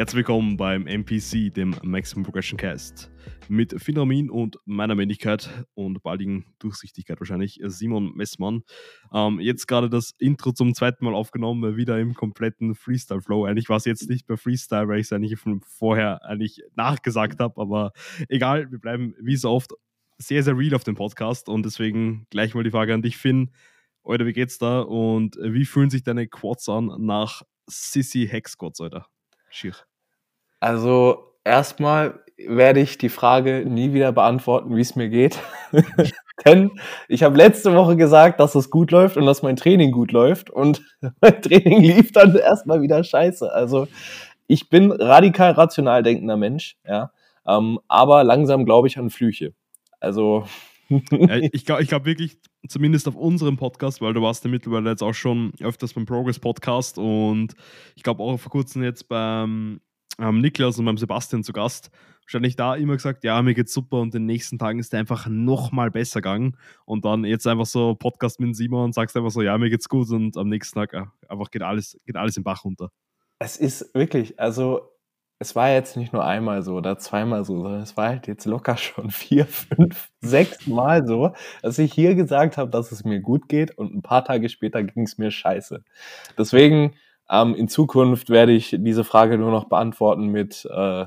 Herzlich willkommen beim MPC, dem Maximum Progression Cast. Mit Finramin und meiner Männlichkeit und baldigen Durchsichtigkeit wahrscheinlich, äh, Simon Messmann. Ähm, jetzt gerade das Intro zum zweiten Mal aufgenommen, wieder im kompletten Freestyle-Flow. Eigentlich war es jetzt nicht mehr Freestyle, weil ich es eigentlich von vorher eigentlich nachgesagt habe, aber egal, wir bleiben wie so oft sehr, sehr real auf dem Podcast und deswegen gleich mal die Frage an dich, Finn. Alter, wie geht's da und wie fühlen sich deine Quads an nach Sissy Hex Squats, Alter? Schier. Also erstmal werde ich die Frage nie wieder beantworten, wie es mir geht. Denn ich habe letzte Woche gesagt, dass es gut läuft und dass mein Training gut läuft. Und mein Training lief dann erstmal wieder scheiße. Also ich bin radikal rational denkender Mensch, ja. Ähm, aber langsam glaube ich an Flüche. Also. ja, ich glaube ich glaub wirklich, zumindest auf unserem Podcast, weil du warst ja mittlerweile jetzt auch schon öfters beim Progress Podcast und ich glaube auch vor kurzem jetzt beim ähm, Niklas und beim Sebastian zu Gast. Wahrscheinlich da immer gesagt, ja, mir geht's super und den nächsten Tagen ist der einfach nochmal besser gegangen. Und dann jetzt einfach so Podcast mit Simon und sagst einfach so, ja, mir geht's gut und am nächsten Tag ja, einfach geht alles, geht alles im Bach runter. Es ist wirklich, also es war jetzt nicht nur einmal so oder zweimal so, sondern es war halt jetzt locker schon vier, fünf, sechs Mal so, dass ich hier gesagt habe, dass es mir gut geht und ein paar Tage später ging es mir scheiße. Deswegen ähm, in Zukunft werde ich diese Frage nur noch beantworten mit äh,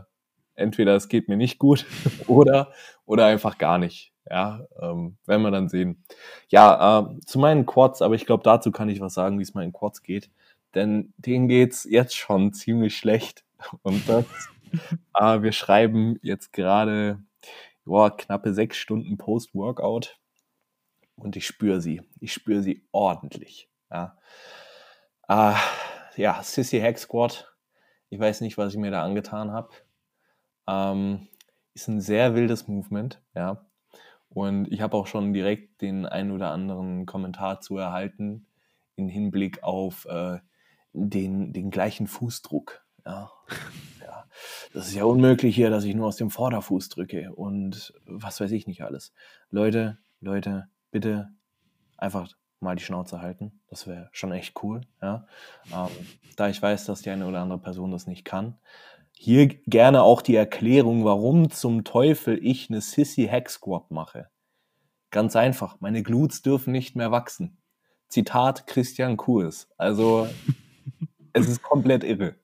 entweder es geht mir nicht gut oder oder einfach gar nicht. Ja, ähm, werden wir dann sehen. Ja, äh, zu meinen Quads, aber ich glaube, dazu kann ich was sagen, wie es meinen Quads geht. Denn denen geht's jetzt schon ziemlich schlecht. Und das, äh, wir schreiben jetzt gerade boah, knappe sechs Stunden Post-Workout und ich spüre sie. Ich spüre sie ordentlich. Ja. Äh, ja, Sissy Hack Squad. Ich weiß nicht, was ich mir da angetan habe. Ähm, ist ein sehr wildes Movement, ja. Und ich habe auch schon direkt den ein oder anderen Kommentar zu erhalten in Hinblick auf äh, den, den gleichen Fußdruck. Ja. ja. Das ist ja unmöglich hier, dass ich nur aus dem Vorderfuß drücke und was weiß ich nicht alles. Leute, Leute, bitte einfach mal die Schnauze halten. Das wäre schon echt cool. Ja? Ähm, da ich weiß, dass die eine oder andere Person das nicht kann. Hier gerne auch die Erklärung, warum zum Teufel ich eine Sissy Hack Squat mache. Ganz einfach, meine Glutes dürfen nicht mehr wachsen. Zitat Christian Kurs. Also, es ist komplett irre.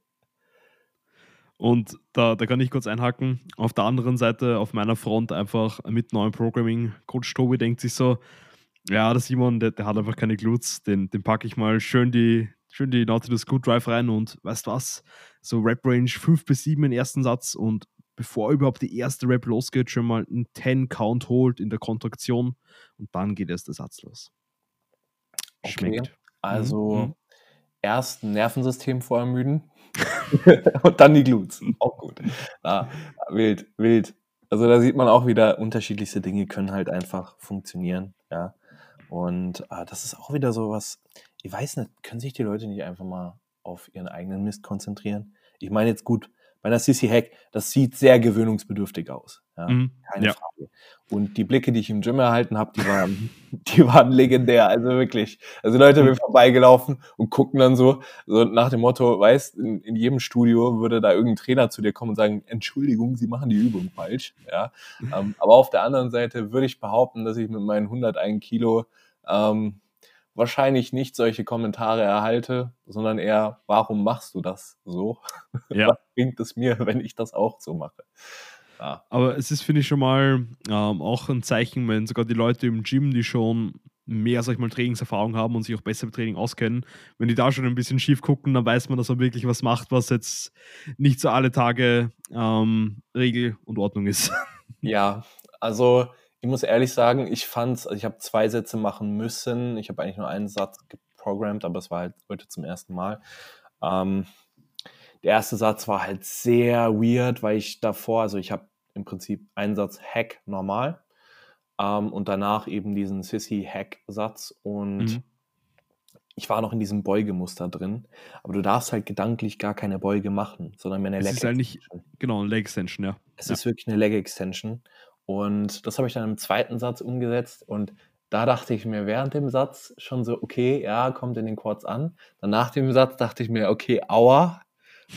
Und da, da kann ich kurz einhaken. Auf der anderen Seite, auf meiner Front, einfach mit neuem Programming, Coach Tobi denkt sich so, ja, der Simon, der, der hat einfach keine Glutes. Den, den packe ich mal schön die, schön die Nautilus Good Drive rein und weißt was? So Rap Range 5 bis 7 im ersten Satz und bevor überhaupt die erste Rap losgeht, schon mal einen 10 Count holt in der Kontraktion und dann geht erst der Satz los. Schmeckt. Okay. Also mhm. erst Nervensystem vorermüden und dann die Glutes. Auch gut. Ah, wild, wild. Also da sieht man auch wieder, unterschiedlichste Dinge können halt einfach funktionieren. Ja. Und äh, das ist auch wieder so was, ich weiß nicht, können sich die Leute nicht einfach mal auf ihren eigenen Mist konzentrieren? Ich meine jetzt gut, bei einer CC Hack, das sieht sehr gewöhnungsbedürftig aus. Ja, mhm, keine ja. Frage. Und die Blicke, die ich im Gym erhalten habe, die waren, die waren legendär. Also wirklich. Also Leute sind vorbeigelaufen und gucken dann so, so nach dem Motto, weißt, in, in jedem Studio würde da irgendein Trainer zu dir kommen und sagen, Entschuldigung, Sie machen die Übung falsch. Ja. Ähm, aber auf der anderen Seite würde ich behaupten, dass ich mit meinen 101 Kilo ähm, wahrscheinlich nicht solche Kommentare erhalte, sondern eher, warum machst du das so? Ja. Was bringt es mir, wenn ich das auch so mache? Ja. Aber es ist, finde ich, schon mal ähm, auch ein Zeichen, wenn sogar die Leute im Gym, die schon mehr, sag ich mal, Trainingserfahrung haben und sich auch besser mit Training auskennen, wenn die da schon ein bisschen schief gucken, dann weiß man, dass man wirklich was macht, was jetzt nicht so alle Tage ähm, Regel und Ordnung ist. Ja, also ich muss ehrlich sagen, ich fand's, also ich habe zwei Sätze machen müssen. Ich habe eigentlich nur einen Satz geprogrammt, aber es war halt heute zum ersten Mal. Ähm, der erste Satz war halt sehr weird, weil ich davor, also ich habe im Prinzip einen Satz Hack normal ähm, und danach eben diesen Sissy-Hack-Satz und mhm. ich war noch in diesem Beugemuster drin, aber du darfst halt gedanklich gar keine Beuge machen, sondern mehr eine Leg Extension. Es ist halt nicht, genau, eine Leg Extension, ja. Es ja. ist wirklich eine Leg Extension und das habe ich dann im zweiten Satz umgesetzt und da dachte ich mir während dem Satz schon so, okay, ja, kommt in den Quads an. Dann nach dem Satz dachte ich mir, okay, aua,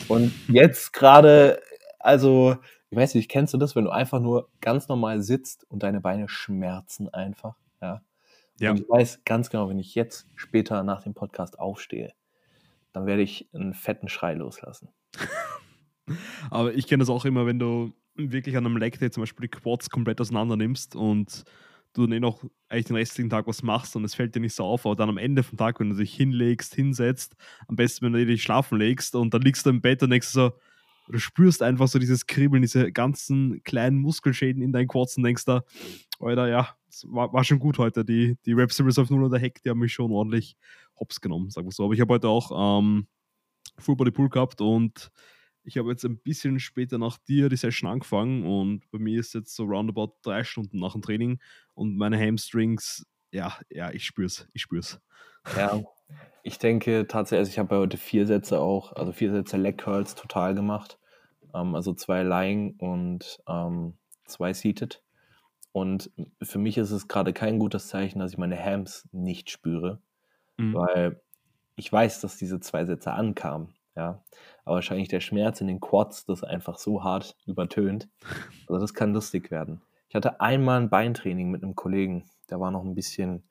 Und jetzt gerade, also, ich weiß nicht, kennst du das, wenn du einfach nur ganz normal sitzt und deine Beine schmerzen einfach, ja? Ja. Und ich weiß ganz genau, wenn ich jetzt später nach dem Podcast aufstehe, dann werde ich einen fetten Schrei loslassen. Aber ich kenne das auch immer, wenn du wirklich an einem Leg Day zum Beispiel die Quads komplett auseinander nimmst und du dann eh noch eigentlich den restlichen Tag was machst und es fällt dir nicht so auf, aber dann am Ende vom Tag, wenn du dich hinlegst, hinsetzt, am besten, wenn du dich schlafen legst und dann liegst du im Bett und denkst so, du spürst einfach so dieses Kribbeln, diese ganzen kleinen Muskelschäden in deinen Quads und denkst da, Alter, ja, war, war schon gut heute. Die, die Reps Reserve 0 oder Heck, die haben mich schon ordentlich hops genommen, sagen wir so. Aber ich habe heute auch ähm, Full Body Pull gehabt und ich habe jetzt ein bisschen später nach dir die Session angefangen und bei mir ist jetzt so roundabout drei Stunden nach dem Training und meine Hamstrings, ja, ja, ich spür's, ich spür's. Ja, ich denke tatsächlich, also ich habe heute vier Sätze auch, also vier Sätze Leg Curls total gemacht. Ähm, also zwei Lying und ähm, zwei Seated. Und für mich ist es gerade kein gutes Zeichen, dass ich meine Hams nicht spüre, Mhm. weil ich weiß, dass diese zwei Sätze ankamen. Ja, aber wahrscheinlich der Schmerz in den Quads das einfach so hart übertönt. Also das kann lustig werden. Ich hatte einmal ein Beintraining mit einem Kollegen, der war noch ein bisschen,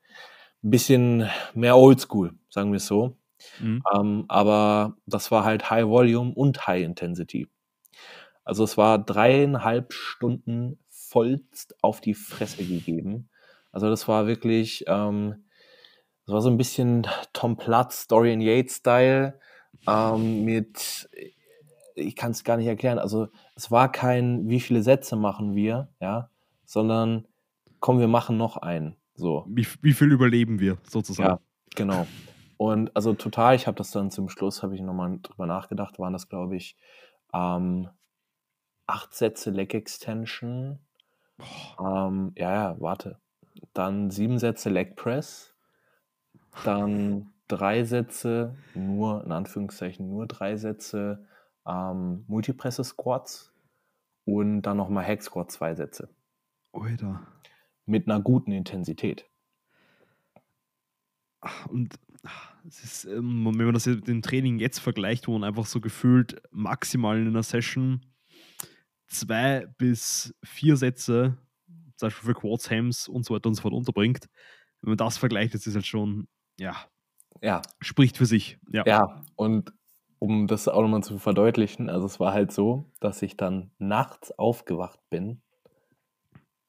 ein bisschen mehr Oldschool, sagen wir es so. Mhm. Ähm, aber das war halt High Volume und High Intensity. Also es war dreieinhalb Stunden vollst auf die Fresse gegeben. Also das war wirklich, ähm, das war so ein bisschen Tom Platz, Dorian Yates Style ähm, mit, ich kann es gar nicht erklären. Also es war kein, wie viele Sätze machen wir, ja, sondern komm, wir machen noch einen. So. Wie, wie viel überleben wir sozusagen? Ja, genau. Und also total, ich habe das dann zum Schluss, habe ich nochmal drüber nachgedacht, waren das, glaube ich, ähm, acht Sätze Leg Extension. Ähm, ja, ja, warte. Dann sieben Sätze Leg Press. Dann drei Sätze, nur in Anführungszeichen, nur drei Sätze ähm, Multipresse Squats. Und dann nochmal Hack Squat zwei Sätze. Alter. Mit einer guten Intensität. Ach, Und ach, es ist, ähm, wenn man das mit dem Training jetzt vergleicht, wo man einfach so gefühlt maximal in einer Session zwei bis vier Sätze, zum Beispiel für Quads, Hams und so weiter und so fort unterbringt, wenn man das vergleicht, das ist halt schon, ja, Ja, spricht für sich. Ja. Ja, und um das auch nochmal zu verdeutlichen, also es war halt so, dass ich dann nachts aufgewacht bin,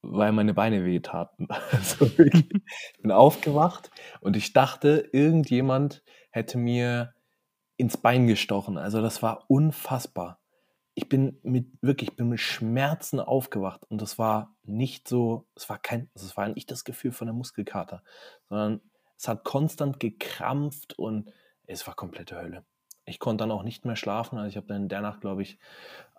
weil meine Beine wehtaten. Also wirklich, ich bin aufgewacht und ich dachte, irgendjemand hätte mir ins Bein gestochen. Also das war unfassbar. Ich bin mit wirklich, ich bin mit Schmerzen aufgewacht und das war nicht so, es war kein, also es war nicht das Gefühl von der Muskelkater, sondern es hat konstant gekrampft und es war komplette Hölle. Ich konnte dann auch nicht mehr schlafen. Also ich habe dann in der Nacht, glaube ich,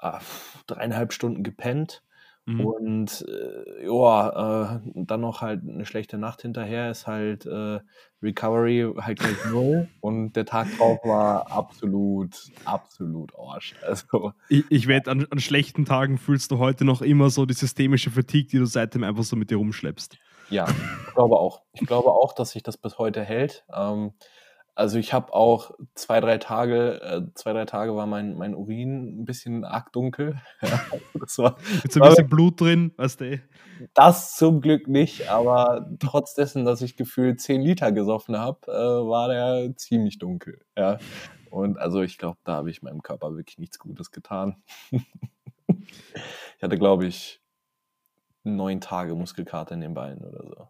äh, dreieinhalb Stunden gepennt. Mhm. Und äh, ja, äh, dann noch halt eine schlechte Nacht hinterher ist halt äh, Recovery halt gleich null. Und der Tag drauf war absolut, absolut Arsch. Also Ich, ich wette, an, an schlechten Tagen fühlst du heute noch immer so die systemische Fatigue, die du seitdem einfach so mit dir rumschleppst. Ja, ich glaube auch. Ich glaube auch, dass sich das bis heute hält. Ähm, also ich habe auch zwei, drei Tage, äh, zwei, drei Tage war mein, mein Urin ein bisschen arg dunkel. Ja, das war Mit so ein bisschen Blut drin, weißt du. das zum Glück nicht, aber trotz dessen, dass ich gefühlt 10 Liter gesoffen habe, äh, war der ziemlich dunkel. Ja. Und also ich glaube, da habe ich meinem Körper wirklich nichts Gutes getan. ich hatte, glaube ich, neun Tage Muskelkater in den Beinen oder so.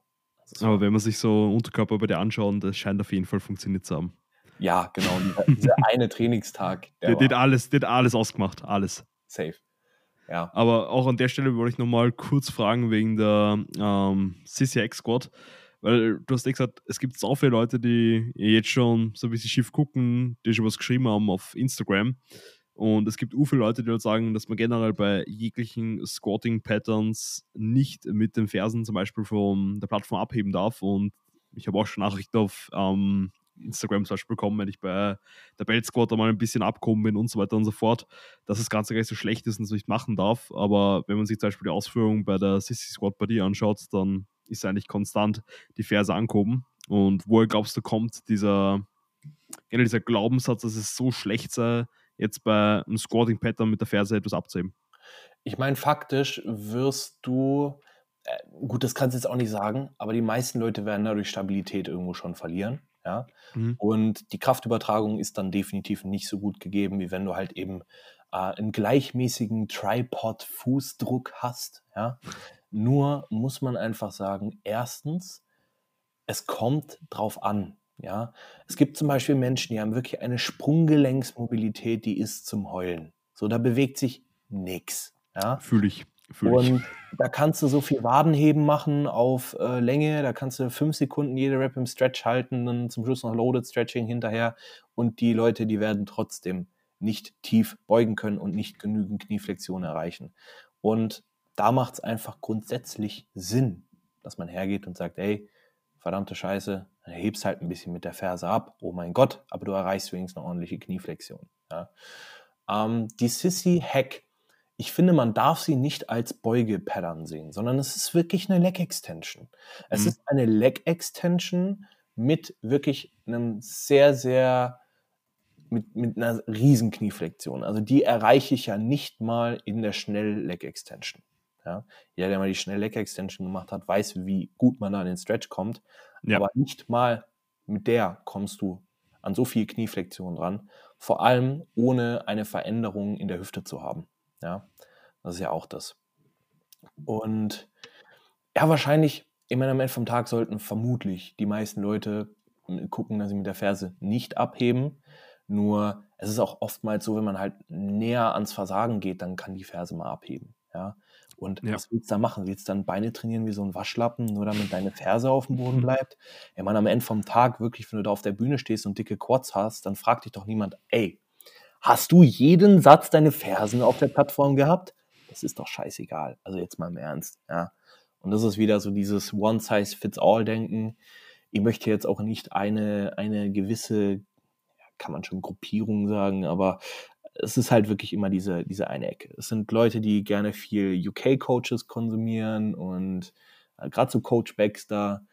Also Aber wenn man sich so Unterkörper bei dir anschaut, das scheint auf jeden Fall funktioniert zu haben. Ja, genau. Dieser, eine Trainingstag, der Der, alles, der hat alles ausgemacht, alles. safe. Ja, Aber auch an der Stelle wollte ich nochmal kurz fragen wegen der ähm, CCX Squad, weil du hast ja gesagt, es gibt so viele Leute, die jetzt schon so ein bisschen schief gucken, die schon was geschrieben haben auf Instagram. Und es gibt u viele Leute, die halt sagen, dass man generell bei jeglichen Squatting-Patterns nicht mit den Fersen zum Beispiel von der Plattform abheben darf. Und ich habe auch schon Nachrichten auf ähm, Instagram zum Beispiel bekommen, wenn ich bei der Belt Squad mal ein bisschen abgekommen bin und so weiter und so fort, dass das Ganze gar nicht so schlecht ist und es nicht machen darf. Aber wenn man sich zum Beispiel die Ausführung bei der Sissy Squad bei dir anschaut, dann ist eigentlich konstant die Ferse angehoben. Und woher glaubst du, kommt dieser, generell dieser Glaubenssatz, dass es so schlecht sei, jetzt bei einem Squatting-Pattern mit der Ferse etwas abzuheben? Ich meine, faktisch wirst du, äh, gut, das kannst du jetzt auch nicht sagen, aber die meisten Leute werden dadurch Stabilität irgendwo schon verlieren. Ja? Mhm. Und die Kraftübertragung ist dann definitiv nicht so gut gegeben, wie wenn du halt eben äh, einen gleichmäßigen Tripod-Fußdruck hast. Ja? Nur muss man einfach sagen, erstens, es kommt drauf an. Ja, es gibt zum Beispiel Menschen, die haben wirklich eine Sprunggelenksmobilität, die ist zum Heulen. So, da bewegt sich nichts. Ja, fühle ich. Fühl und ich. da kannst du so viel Wadenheben machen auf äh, Länge, da kannst du fünf Sekunden jede Rap im Stretch halten, dann zum Schluss noch Loaded Stretching hinterher und die Leute, die werden trotzdem nicht tief beugen können und nicht genügend Knieflexion erreichen. Und da macht es einfach grundsätzlich Sinn, dass man hergeht und sagt, ey, verdammte Scheiße, dann hebst halt ein bisschen mit der Ferse ab. Oh mein Gott, aber du erreichst wenigstens eine ordentliche Knieflexion. Ja. Ähm, die Sissy Hack, ich finde, man darf sie nicht als Beugepattern sehen, sondern es ist wirklich eine Leg Extension. Es mhm. ist eine Leg Extension mit wirklich einem sehr, sehr mit, mit einer riesen Knieflexion. Also die erreiche ich ja nicht mal in der Schnell-Leg-Extension. Ja? Jeder, der mal die Schnell-Leg-Extension gemacht hat, weiß, wie gut man da in den Stretch kommt. Ja. Aber nicht mal mit der kommst du an so viel Knieflexion dran. Vor allem ohne eine Veränderung in der Hüfte zu haben. Ja, das ist ja auch das. Und ja, wahrscheinlich, ich meine, am Ende vom Tag sollten vermutlich die meisten Leute gucken, dass sie mit der Ferse nicht abheben. Nur es ist auch oftmals so, wenn man halt näher ans Versagen geht, dann kann die Ferse mal abheben. Ja. Und ja. was willst du da machen? Willst du dann Beine trainieren wie so ein Waschlappen, nur damit deine Ferse auf dem Boden bleibt? Ich meine, am Ende vom Tag, wirklich, wenn du da auf der Bühne stehst und dicke Quads hast, dann fragt dich doch niemand, ey, hast du jeden Satz deine Fersen auf der Plattform gehabt? Das ist doch scheißegal. Also jetzt mal im Ernst, ja. Und das ist wieder so dieses One-Size-Fits-All-Denken. Ich möchte jetzt auch nicht eine, eine gewisse kann man schon Gruppierung sagen, aber es ist halt wirklich immer diese, diese eine Ecke. Es sind Leute, die gerne viel UK-Coaches konsumieren und äh, gerade so Coach Baxter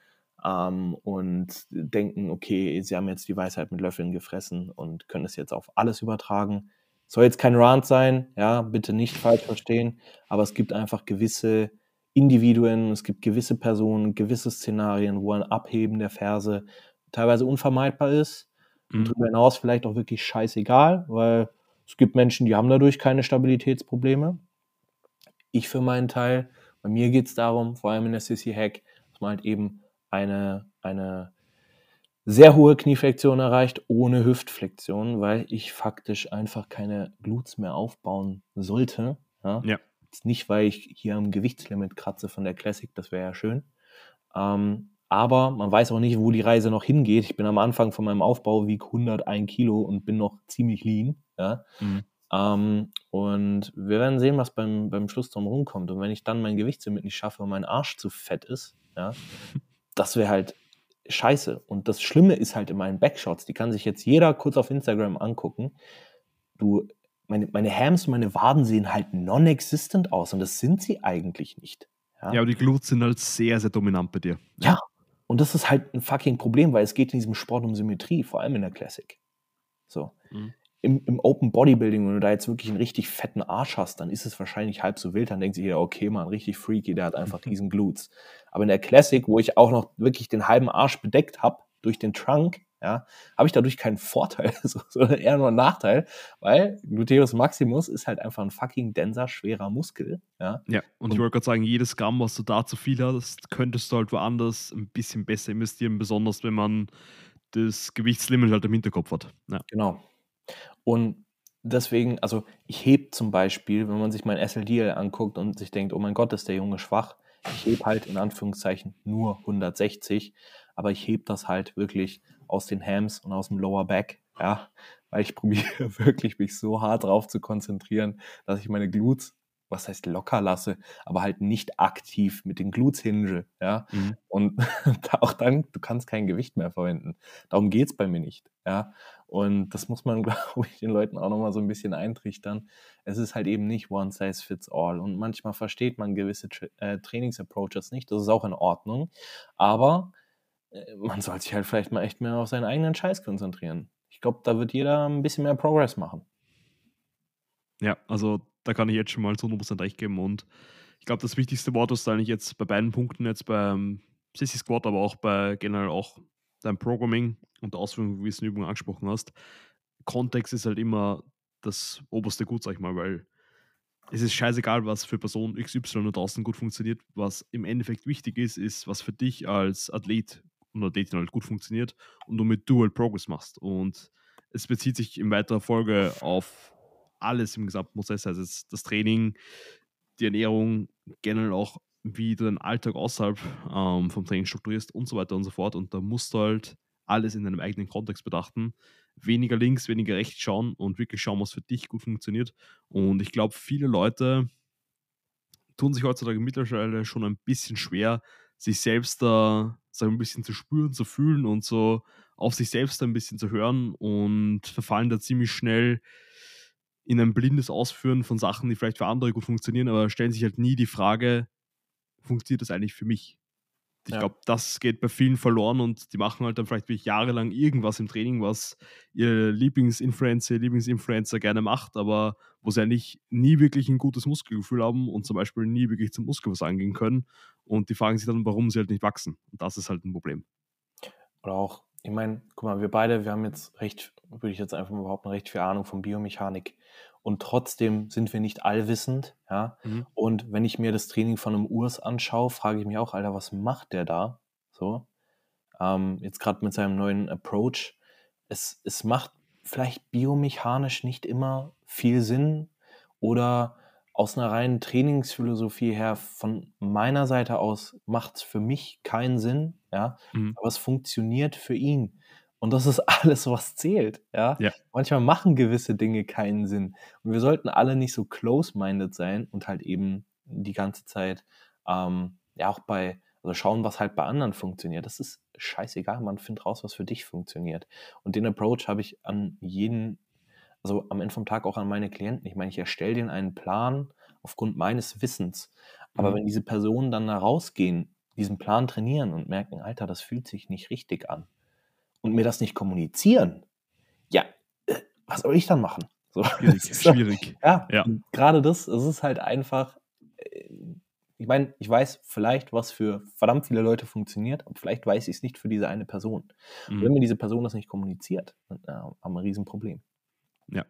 ähm, und denken, okay, sie haben jetzt die Weisheit mit Löffeln gefressen und können es jetzt auf alles übertragen. Soll jetzt kein Rant sein, ja, bitte nicht falsch verstehen, aber es gibt einfach gewisse Individuen, es gibt gewisse Personen, gewisse Szenarien, wo ein Abheben der Verse teilweise unvermeidbar ist und mhm. darüber hinaus vielleicht auch wirklich scheißegal, weil es gibt Menschen, die haben dadurch keine Stabilitätsprobleme. Ich für meinen Teil, bei mir geht es darum, vor allem in der Sissy Hack, dass man halt eben eine, eine sehr hohe Knieflexion erreicht, ohne Hüftflexion, weil ich faktisch einfach keine Glutes mehr aufbauen sollte. Ja. ja. Nicht, weil ich hier am Gewichtslimit kratze von der Classic, das wäre ja schön. Ähm, aber man weiß auch nicht, wo die Reise noch hingeht. Ich bin am Anfang von meinem Aufbau, wiege 101 Kilo und bin noch ziemlich lean. Ja? Mhm. Ähm, und wir werden sehen, was beim, beim Schluss drum rumkommt. Und wenn ich dann mein Gewichtslimit nicht schaffe und mein Arsch zu fett ist, ja, das wäre halt scheiße. Und das Schlimme ist halt in meinen Backshots, die kann sich jetzt jeder kurz auf Instagram angucken. Du, meine, meine Hams und meine Waden sehen halt non-existent aus und das sind sie eigentlich nicht. Ja, ja aber die Glutes sind halt sehr, sehr dominant bei dir. Ja, und das ist halt ein fucking Problem, weil es geht in diesem Sport um Symmetrie, vor allem in der Classic. So. Mhm. Im, Im Open Bodybuilding, wenn du da jetzt wirklich einen richtig fetten Arsch hast, dann ist es wahrscheinlich halb so wild. Dann denkt sich jeder, okay, man, richtig freaky, der hat einfach riesen Glutes. Aber in der Classic, wo ich auch noch wirklich den halben Arsch bedeckt habe durch den Trunk, ja, habe ich dadurch keinen Vorteil, sondern eher nur einen Nachteil, weil Gluteus Maximus ist halt einfach ein fucking denser, schwerer Muskel. Ja, ja und, und ich wollte gerade sagen, jedes Gramm, was du da zu viel hast, könntest du halt woanders ein bisschen besser investieren, besonders wenn man das Gewichtslimit halt im Hinterkopf hat. Ja. Genau. Und deswegen, also ich heb zum Beispiel, wenn man sich mein SLDL anguckt und sich denkt, oh mein Gott, ist der Junge schwach, ich heb halt in Anführungszeichen nur 160, aber ich heb das halt wirklich aus den Hams und aus dem Lower Back, ja, weil ich probiere wirklich mich so hart drauf zu konzentrieren, dass ich meine Glutes, was heißt locker lasse, aber halt nicht aktiv mit den Glutes hinge, ja. Mhm. Und auch dann, du kannst kein Gewicht mehr verwenden. Darum geht's bei mir nicht, ja. Und das muss man, glaube ich, den Leuten auch nochmal so ein bisschen eintrichtern. Es ist halt eben nicht one size fits all. Und manchmal versteht man gewisse Tra äh, Trainingsapproaches nicht. Das ist auch in Ordnung. Aber man soll sich halt vielleicht mal echt mehr auf seinen eigenen Scheiß konzentrieren. Ich glaube, da wird jeder ein bisschen mehr Progress machen. Ja, also da kann ich jetzt schon mal zu 100% recht geben und ich glaube, das wichtigste Wort, was du eigentlich jetzt bei beiden Punkten, jetzt beim Sissy Squad, aber auch bei generell auch deinem Programming und der Ausführung von gewissen Übungen angesprochen hast, Kontext ist halt immer das oberste Gut, sag ich mal, weil es ist scheißegal, was für Person XY da draußen gut funktioniert. Was im Endeffekt wichtig ist, ist, was für dich als Athlet und Athletin halt gut funktioniert und du halt Progress machst. Und es bezieht sich in weiterer Folge auf alles im gesamten Prozess, also das Training, die Ernährung, generell auch, wie du deinen Alltag außerhalb ähm, vom Training strukturierst und so weiter und so fort. Und da musst du halt alles in deinem eigenen Kontext bedachten. Weniger links, weniger rechts schauen und wirklich schauen, was für dich gut funktioniert. Und ich glaube, viele Leute tun sich heutzutage mittlerweile schon ein bisschen schwer, sich selbst da sag, ein bisschen zu spüren, zu fühlen und so auf sich selbst ein bisschen zu hören und verfallen da ziemlich schnell in ein blindes Ausführen von Sachen, die vielleicht für andere gut funktionieren, aber stellen sich halt nie die Frage, funktioniert das eigentlich für mich? Ich ja. glaube, das geht bei vielen verloren und die machen halt dann vielleicht wirklich jahrelang irgendwas im Training, was ihr Lieblingsinfluencer, Lieblingsinfluencer gerne macht, aber wo sie eigentlich nie wirklich ein gutes Muskelgefühl haben und zum Beispiel nie wirklich zum Muskel was angehen können. Und die fragen sich dann, warum sie halt nicht wachsen. Und das ist halt ein Problem. Oder auch, ich meine, guck mal, wir beide, wir haben jetzt recht, würde ich jetzt einfach mal behaupten, recht viel Ahnung von Biomechanik und trotzdem sind wir nicht allwissend, ja. Mhm. Und wenn ich mir das Training von einem Urs anschaue, frage ich mich auch, Alter, was macht der da? So, ähm, jetzt gerade mit seinem neuen Approach. Es, es macht vielleicht biomechanisch nicht immer viel Sinn oder aus einer reinen Trainingsphilosophie her, von meiner Seite aus, macht es für mich keinen Sinn, ja, mhm. aber es funktioniert für ihn. Und das ist alles, was zählt. Ja? ja? Manchmal machen gewisse Dinge keinen Sinn. Und wir sollten alle nicht so close-minded sein und halt eben die ganze Zeit ähm, ja auch bei, also schauen, was halt bei anderen funktioniert. Das ist scheißegal. Man findet raus, was für dich funktioniert. Und den Approach habe ich an jeden, also am Ende vom Tag auch an meine Klienten. Ich meine, ich erstelle denen einen Plan aufgrund meines Wissens. Aber mhm. wenn diese Personen dann da rausgehen, diesen Plan trainieren und merken, Alter, das fühlt sich nicht richtig an und mir das nicht kommunizieren, ja, äh, was soll ich dann machen? So. Schwierig, schwierig. Ja, ja. gerade das, es ist halt einfach, äh, ich meine, ich weiß vielleicht, was für verdammt viele Leute funktioniert, aber vielleicht weiß ich es nicht für diese eine Person. Mhm. Und wenn mir diese Person das nicht kommuniziert, dann äh, haben wir ein Riesenproblem. Ja,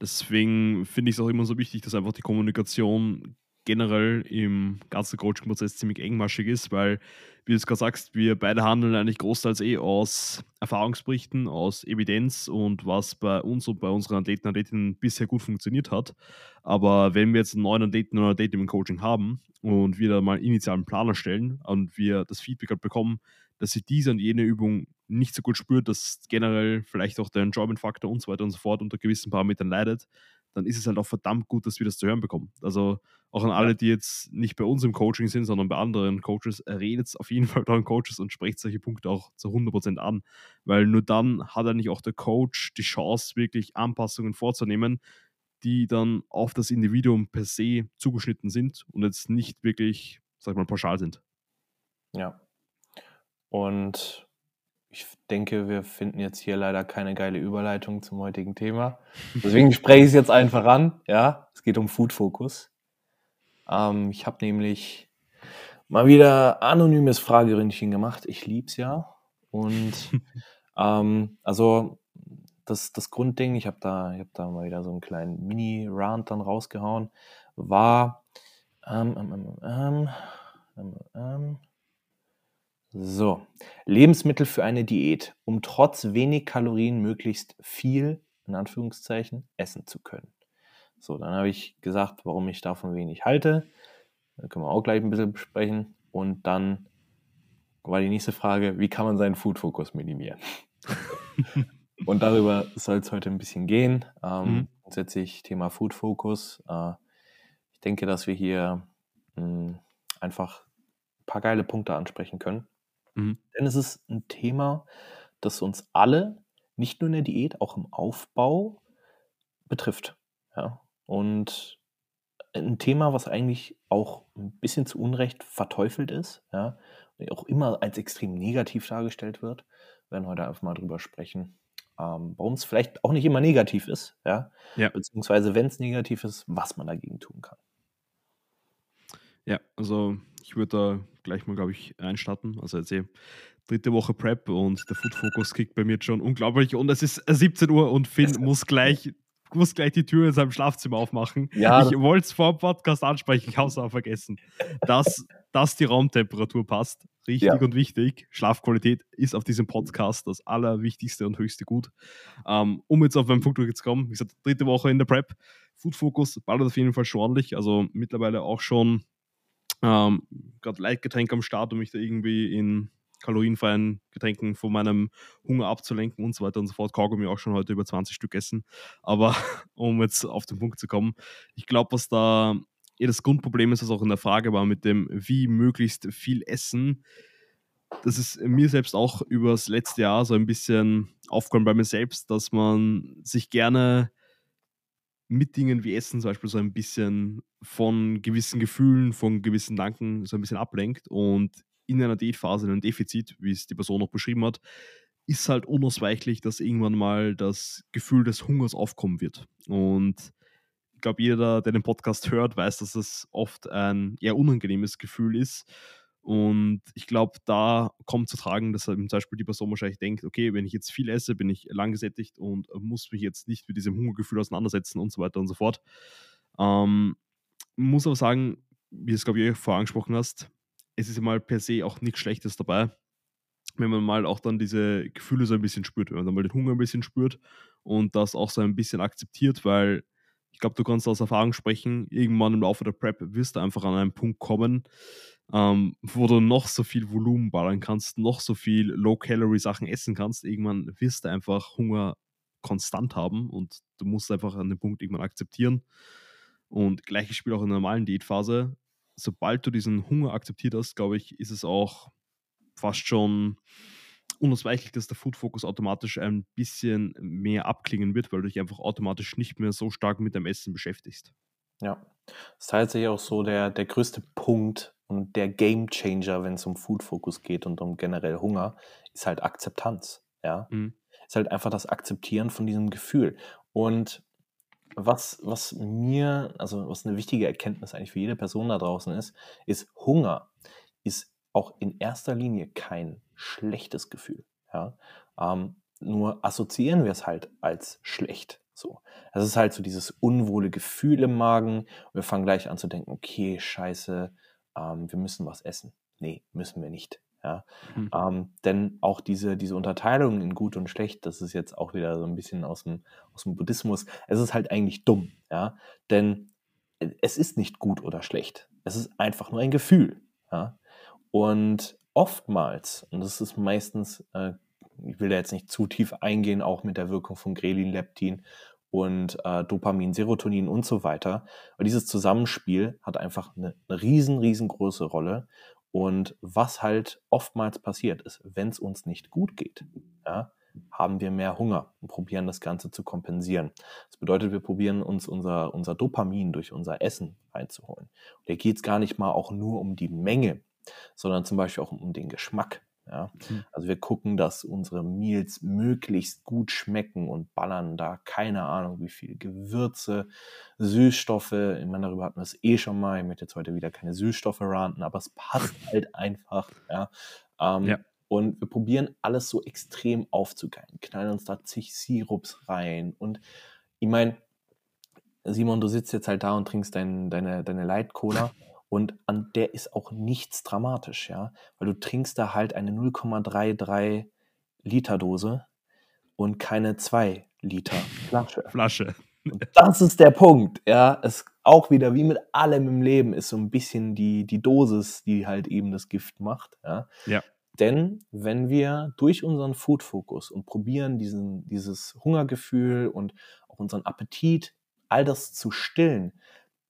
deswegen finde ich es auch immer so wichtig, dass einfach die Kommunikation generell im ganzen Coaching-Prozess ziemlich engmaschig ist, weil, wie du es gerade sagst, wir beide handeln eigentlich großteils eh aus Erfahrungsberichten, aus Evidenz und was bei uns und bei unseren Athleten und Athletinnen bisher gut funktioniert hat. Aber wenn wir jetzt einen neuen Athleten oder Athleten im Coaching haben und wir da mal initialen Plan erstellen und wir das Feedback halt bekommen, dass sie diese und jene Übung nicht so gut spürt, dass generell vielleicht auch der Enjoyment-Faktor und so weiter und so fort unter gewissen Parametern leidet, dann ist es halt auch verdammt gut, dass wir das zu hören bekommen. Also auch an alle, die jetzt nicht bei uns im Coaching sind, sondern bei anderen Coaches, redet auf jeden Fall euren Coaches und sprecht solche Punkte auch zu 100% an, weil nur dann hat eigentlich auch der Coach die Chance, wirklich Anpassungen vorzunehmen, die dann auf das Individuum per se zugeschnitten sind und jetzt nicht wirklich, sag mal, pauschal sind. Ja. Und ich denke, wir finden jetzt hier leider keine geile Überleitung zum heutigen Thema. Deswegen spreche ich es jetzt einfach an. Ja, es geht um Food Focus. Ähm, ich habe nämlich mal wieder anonymes Fragerindchen gemacht. Ich lieb's ja. Und ähm, also das, das Grundding, ich habe da, hab da mal wieder so einen kleinen Mini-Rant dann rausgehauen, war ähm, ähm, ähm, ähm, ähm so, Lebensmittel für eine Diät, um trotz wenig Kalorien möglichst viel, in Anführungszeichen, essen zu können. So, dann habe ich gesagt, warum ich davon wenig halte. Da können wir auch gleich ein bisschen besprechen. Und dann war die nächste Frage, wie kann man seinen Food-Fokus minimieren? Und darüber soll es heute ein bisschen gehen. Ähm, mhm. Grundsätzlich Thema Food-Fokus. Äh, ich denke, dass wir hier mh, hm, einfach ein paar geile Punkte ansprechen können. Mhm. Denn es ist ein Thema, das uns alle, nicht nur in der Diät, auch im Aufbau betrifft. Ja? Und ein Thema, was eigentlich auch ein bisschen zu Unrecht verteufelt ist, ja, auch immer als extrem negativ dargestellt wird. Wir werden heute einfach mal drüber sprechen. ähm, warum es vielleicht auch nicht immer negativ ist, ja, Ja. beziehungsweise wenn es negativ ist, was man dagegen tun kann. Ja, also ich würde da gleich mal, glaube ich, einstarten. Also jetzt eh dritte Woche Prep und der Food Focus kickt bei mir jetzt schon unglaublich. Und es ist 17 Uhr und Finn muss gleich, muss gleich die Tür in seinem Schlafzimmer aufmachen. Ja, ich wollte es vor dem Podcast ansprechen, ich habe es aber vergessen. Dass, dass die Raumtemperatur passt, richtig Ja. und wichtig. Schlafqualität ist auf diesem Podcast das allerwichtigste und höchste Gut. Ähm, um jetzt auf meinen Punkt zu kommen, wie gesagt, dritte Woche in der Prep. Food Focus ballert auf jeden Fall schon ordentlich. Also mittlerweile auch schon ähm, gerade Leitgetränk am Start, um mich da irgendwie in kalorienfreien Getränken von meinem Hunger abzulenken und so weiter und so fort. Kaugummi auch schon heute über 20 Stück essen. Aber um jetzt auf den Punkt zu kommen, ich glaube, was da eher das Grundproblem ist, was auch in der Frage war mit dem, wie möglichst viel essen. Das ist mir selbst auch übers letzte Jahr so ein bisschen aufgekommen bei mir selbst, dass man sich gerne mit Dingen wie Essen zum Beispiel so ein bisschen von gewissen Gefühlen, von gewissen Danken so ein bisschen ablenkt und in einer Diätphase, in einem Defizit, wie es die Person noch beschrieben hat, ist halt unausweichlich, dass irgendwann mal das Gefühl des Hungers aufkommen wird. Und ich glaube, jeder, der den Podcast hört, weiß, dass es oft ein eher unangenehmes Gefühl ist. Und ich glaube, da kommt zu tragen, dass zum Beispiel die Person wahrscheinlich denkt, okay, wenn ich jetzt viel esse, bin ich lang gesättigt und muss mich jetzt nicht mit diesem Hungergefühl auseinandersetzen und so weiter und so fort. Ähm, muss aber sagen, wie es, glaube ich, vorher angesprochen hast, es ist mal per se auch nichts Schlechtes dabei, wenn man mal auch dann diese Gefühle so ein bisschen spürt, wenn man dann mal den Hunger ein bisschen spürt und das auch so ein bisschen akzeptiert, weil ich glaube, du kannst aus Erfahrung sprechen, irgendwann im Laufe der Prep wirst du einfach an einen Punkt kommen, ähm, wo du noch so viel Volumen ballern kannst, noch so viel Low-Calorie-Sachen essen kannst. Irgendwann wirst du einfach Hunger konstant haben und du musst einfach an den Punkt irgendwann akzeptieren. Und gleiches Spiel auch in der normalen Diätphase. Sobald du diesen Hunger akzeptiert hast, glaube ich, ist es auch fast schon unausweichlich, dass der Food Focus automatisch ein bisschen mehr abklingen wird, weil du dich einfach automatisch nicht mehr so stark mit dem Essen beschäftigst. Ja, das ist tatsächlich auch so der, der größte Punkt und der Game Changer, wenn es um Food Focus geht und um generell Hunger, ist halt Akzeptanz. Ja, Mhm. ist halt einfach das Akzeptieren von diesem Gefühl. Und was, was mir, also was eine wichtige Erkenntnis eigentlich für jede Person da draußen ist, ist Hunger ist auch in erster Linie kein schlechtes Gefühl. Ja? Ähm, nur assoziieren wir es halt als schlecht. So. Es ist halt so dieses unwohle Gefühl im Magen. Und wir fangen gleich an zu denken, okay, scheiße, ähm, wir müssen was essen. Nee, müssen wir nicht. Ja? Mhm. Ähm, denn auch diese, diese Unterteilung in gut und schlecht, das ist jetzt auch wieder so ein bisschen aus dem, aus dem Buddhismus, es ist halt eigentlich dumm. Ja? Denn äh, es ist nicht gut oder schlecht. Es ist einfach nur ein Gefühl. Ja? Und oftmals, und das ist meistens, äh, ich will da jetzt nicht zu tief eingehen, auch mit der Wirkung von Grelin, Leptin und äh, Dopamin, Serotonin und so weiter. Aber dieses Zusammenspiel hat einfach eine, eine riesen, riesengroße Rolle. Und was halt oftmals passiert ist, wenn es uns nicht gut geht, ja, haben wir mehr Hunger und probieren das Ganze zu kompensieren. Das bedeutet, wir probieren uns unser, unser Dopamin durch unser Essen reinzuholen. Und da geht es gar nicht mal auch nur um die Menge, sondern zum Beispiel auch um den Geschmack. Ja? Mhm. Also wir gucken, dass unsere Meals möglichst gut schmecken und ballern da keine Ahnung, wie viel Gewürze, Süßstoffe. Ich meine, darüber hatten wir es eh schon mal. Ich möchte jetzt heute wieder keine Süßstoffe ranten, aber es passt halt einfach. Ja? Ähm, Ja. Und wir probieren alles so extrem aufzugeilen, knallen uns da zig Sirups rein. Und ich meine, Simon, du sitzt jetzt halt da und trinkst dein, deine, deine Light Cola und an der ist auch nichts dramatisch, ja. Weil du trinkst da halt eine 0,33 Liter Dose und keine 2 Liter Flasche. Flasche. Und das ist der Punkt, ja. Es auch wieder wie mit allem im Leben ist so ein bisschen die, die Dosis, die halt eben das Gift macht, ja. Ja. Denn wenn wir durch unseren Food-Fokus und probieren, diesen, dieses Hungergefühl und auch unseren Appetit, all das zu stillen,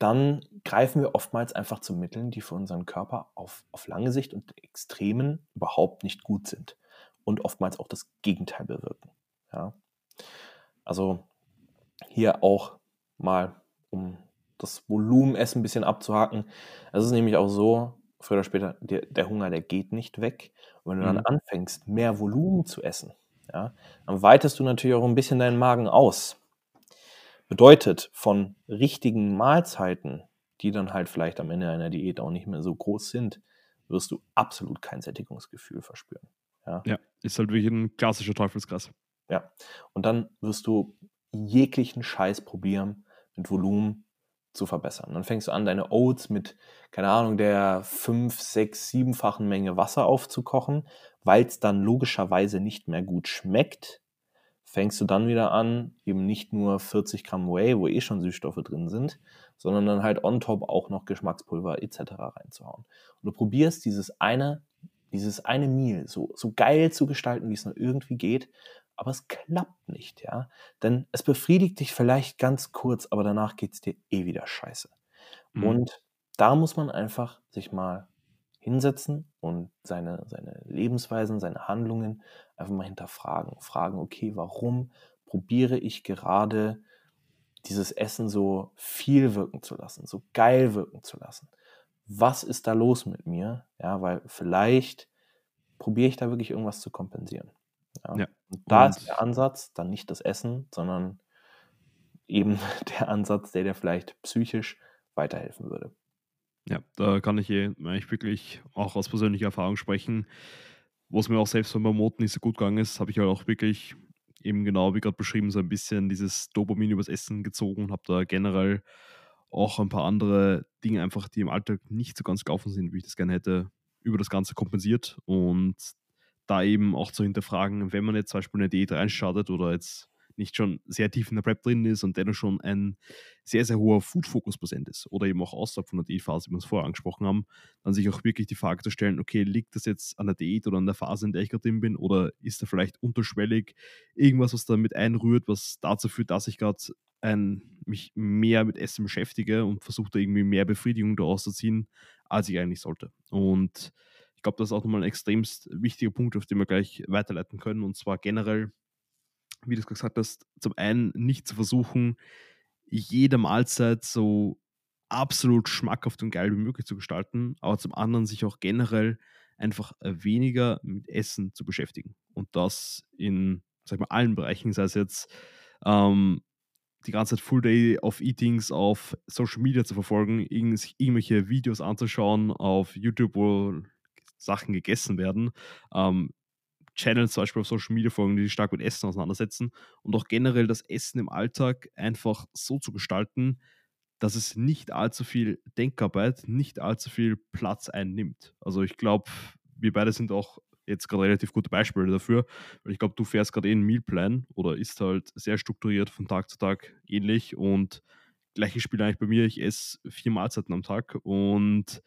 dann greifen wir oftmals einfach zu Mitteln, die für unseren Körper auf, auf lange Sicht und Extremen überhaupt nicht gut sind und oftmals auch das Gegenteil bewirken. Ja? Also hier auch mal, um das Volumenessen ein bisschen abzuhaken. Es ist nämlich auch so, früher oder später, der, der Hunger, der geht nicht weg. Und wenn du Mhm. dann anfängst, mehr Volumen zu essen, Ja? Dann weitest du natürlich auch ein bisschen deinen Magen aus. Bedeutet, von richtigen Mahlzeiten, die dann halt vielleicht am Ende einer Diät auch nicht mehr so groß sind, wirst du absolut kein Sättigungsgefühl verspüren. Ja, Ja, ist halt wirklich ein klassischer Teufelskreis. ja. Und dann wirst du jeglichen Scheiß probieren, mit Volumen zu verbessern. Dann fängst du an, deine Oats mit, keine Ahnung, der 5, 6, 7-fachen Menge Wasser aufzukochen, weil es dann logischerweise nicht mehr gut schmeckt. Fängst du dann wieder an, eben nicht nur 40 Gramm Whey, wo eh schon Süßstoffe drin sind, sondern dann halt on top auch noch Geschmackspulver etc. reinzuhauen. Und du probierst dieses eine, dieses eine Meal so, so geil zu gestalten, wie es nur irgendwie geht, aber es klappt nicht, ja. Denn es befriedigt dich vielleicht ganz kurz, aber danach geht es dir eh wieder scheiße. Mhm. Und da muss man einfach sich mal hinsetzen und seine, seine Lebensweisen, seine Handlungen einfach mal hinterfragen. Fragen, okay, warum probiere ich gerade dieses Essen so viel wirken zu lassen, so geil wirken zu lassen? Was ist da los mit mir? Ja, weil vielleicht probiere ich da wirklich irgendwas zu kompensieren. Ja. Ja, Und da ist und- der Ansatz dann nicht das Essen, sondern eben der Ansatz, der dir vielleicht psychisch weiterhelfen würde. Ja, da kann ich eh eigentlich wirklich auch aus persönlicher Erfahrung sprechen. Wo es mir auch selbst beim Moten nicht so gut gegangen ist, habe ich halt auch wirklich eben genau wie gerade beschrieben, so ein bisschen dieses Dopamin übers Essen gezogen und habe da generell auch ein paar andere Dinge einfach, die im Alltag nicht so ganz gelaufen sind, wie ich das gerne hätte, über das Ganze kompensiert und da eben auch zu hinterfragen, wenn man jetzt zum Beispiel eine Diät reinstartet oder jetzt nicht schon sehr tief in der Prep drin ist und dennoch schon ein sehr, sehr hoher Food-Fokus präsent ist. Oder eben auch außerhalb von der Diätphase, wie wir es vorher angesprochen haben, dann sich auch wirklich die Frage zu stellen, okay, liegt das jetzt an der Diät oder an der Phase, in der ich gerade drin bin? Oder ist da vielleicht unterschwellig irgendwas, was da mit einrührt, was dazu führt, dass ich gerade mich mehr mit Essen beschäftige und versuche da irgendwie mehr Befriedigung daraus zu ziehen, als ich eigentlich sollte. Und ich glaube, das ist auch nochmal ein extremst wichtiger Punkt, auf den wir gleich weiterleiten können. Und zwar generell wie du es gesagt hast, zum einen nicht zu versuchen, jede Mahlzeit so absolut schmackhaft und geil wie möglich zu gestalten, aber zum anderen sich auch generell einfach äh, weniger mit Essen zu beschäftigen. Und das in, sag mal, allen Bereichen, sei es jetzt ähm, die ganze Zeit Full Day of Eatings auf Social Media zu verfolgen, sich irgendwelche Videos anzuschauen auf YouTube, wo Sachen gegessen werden, ähm, Channels zum Beispiel auf Social Media folgen, die sich stark mit Essen auseinandersetzen und auch generell das Essen im Alltag einfach so zu gestalten, dass es nicht allzu viel Denkarbeit, nicht allzu viel Platz einnimmt. Also ich glaube, wir beide sind auch jetzt gerade relativ gute Beispiele dafür, weil ich glaube, du fährst gerade eh einen Mealplan oder ist halt sehr strukturiert von Tag zu Tag ähnlich und gleiches Spiel eigentlich bei mir, ich esse vier Mahlzeiten am Tag und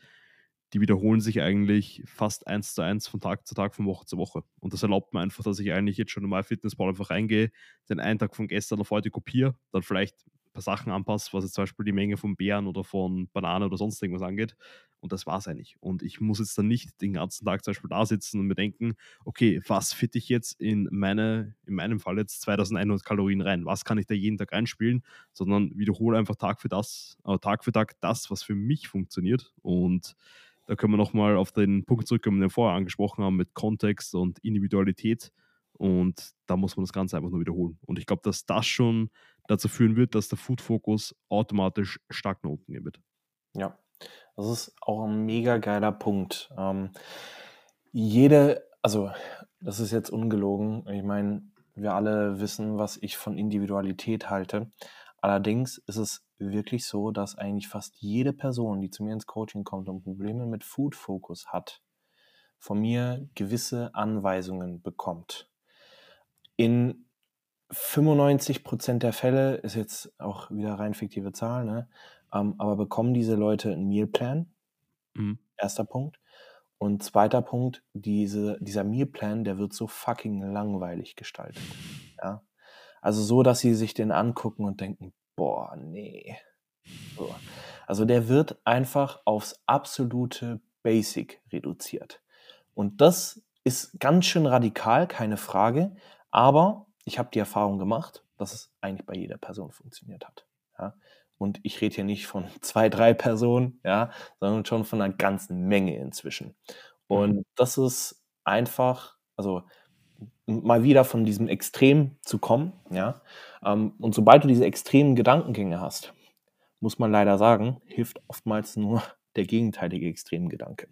die wiederholen sich eigentlich fast eins zu eins von Tag zu Tag, von Woche zu Woche. Und das erlaubt mir einfach, dass ich eigentlich jetzt schon in MyFitnessPal einfach reingehe, den einen Tag von gestern auf heute kopiere, dann vielleicht ein paar Sachen anpasse, was jetzt zum Beispiel die Menge von Beeren oder von Bananen oder sonst irgendwas angeht. Und das war es eigentlich. Und ich muss jetzt dann nicht den ganzen Tag zum Beispiel da sitzen und mir denken, okay, was fitte ich jetzt in meine, in meinem Fall jetzt 2100 Kalorien rein? Was kann ich da jeden Tag reinspielen? Sondern wiederhole einfach Tag für das, äh, Tag für Tag das, was für mich funktioniert. Und da können wir nochmal auf den Punkt zurückkommen, den wir vorher angesprochen haben, mit Kontext und Individualität. Und da muss man das Ganze einfach nur wiederholen. Und ich glaube, dass das schon dazu führen wird, dass der Food-Fokus automatisch stark nach unten gehen wird. Ja, das ist auch ein mega geiler Punkt. Ähm, jede, also das ist jetzt ungelogen. Ich meine, wir alle wissen, was ich von Individualität halte. Allerdings ist es wirklich so, dass eigentlich fast jede Person, die zu mir ins Coaching kommt und Probleme mit Food Focus hat, von mir gewisse Anweisungen bekommt. In 95% der Fälle ist jetzt auch wieder rein fiktive Zahl, ne? Ähm, aber bekommen diese Leute einen Mealplan? Mhm. Erster Punkt. Und zweiter Punkt, diese, dieser Mealplan, der wird so fucking langweilig gestaltet. Ja? Also so, dass sie sich den angucken und denken, boah, nee. So. Also der wird einfach aufs absolute Basic reduziert. Und das ist ganz schön radikal, keine Frage. Aber ich habe die Erfahrung gemacht, dass es eigentlich bei jeder Person funktioniert hat. Ja? Und ich rede hier nicht von zwei, drei Personen, ja, sondern schon von einer ganzen Menge inzwischen. Und das ist einfach, also mal wieder von diesem Extrem zu kommen, ja. Ähm, und sobald du diese extremen Gedankengänge hast, muss man leider sagen, hilft oftmals nur der gegenteilige Extremgedanke.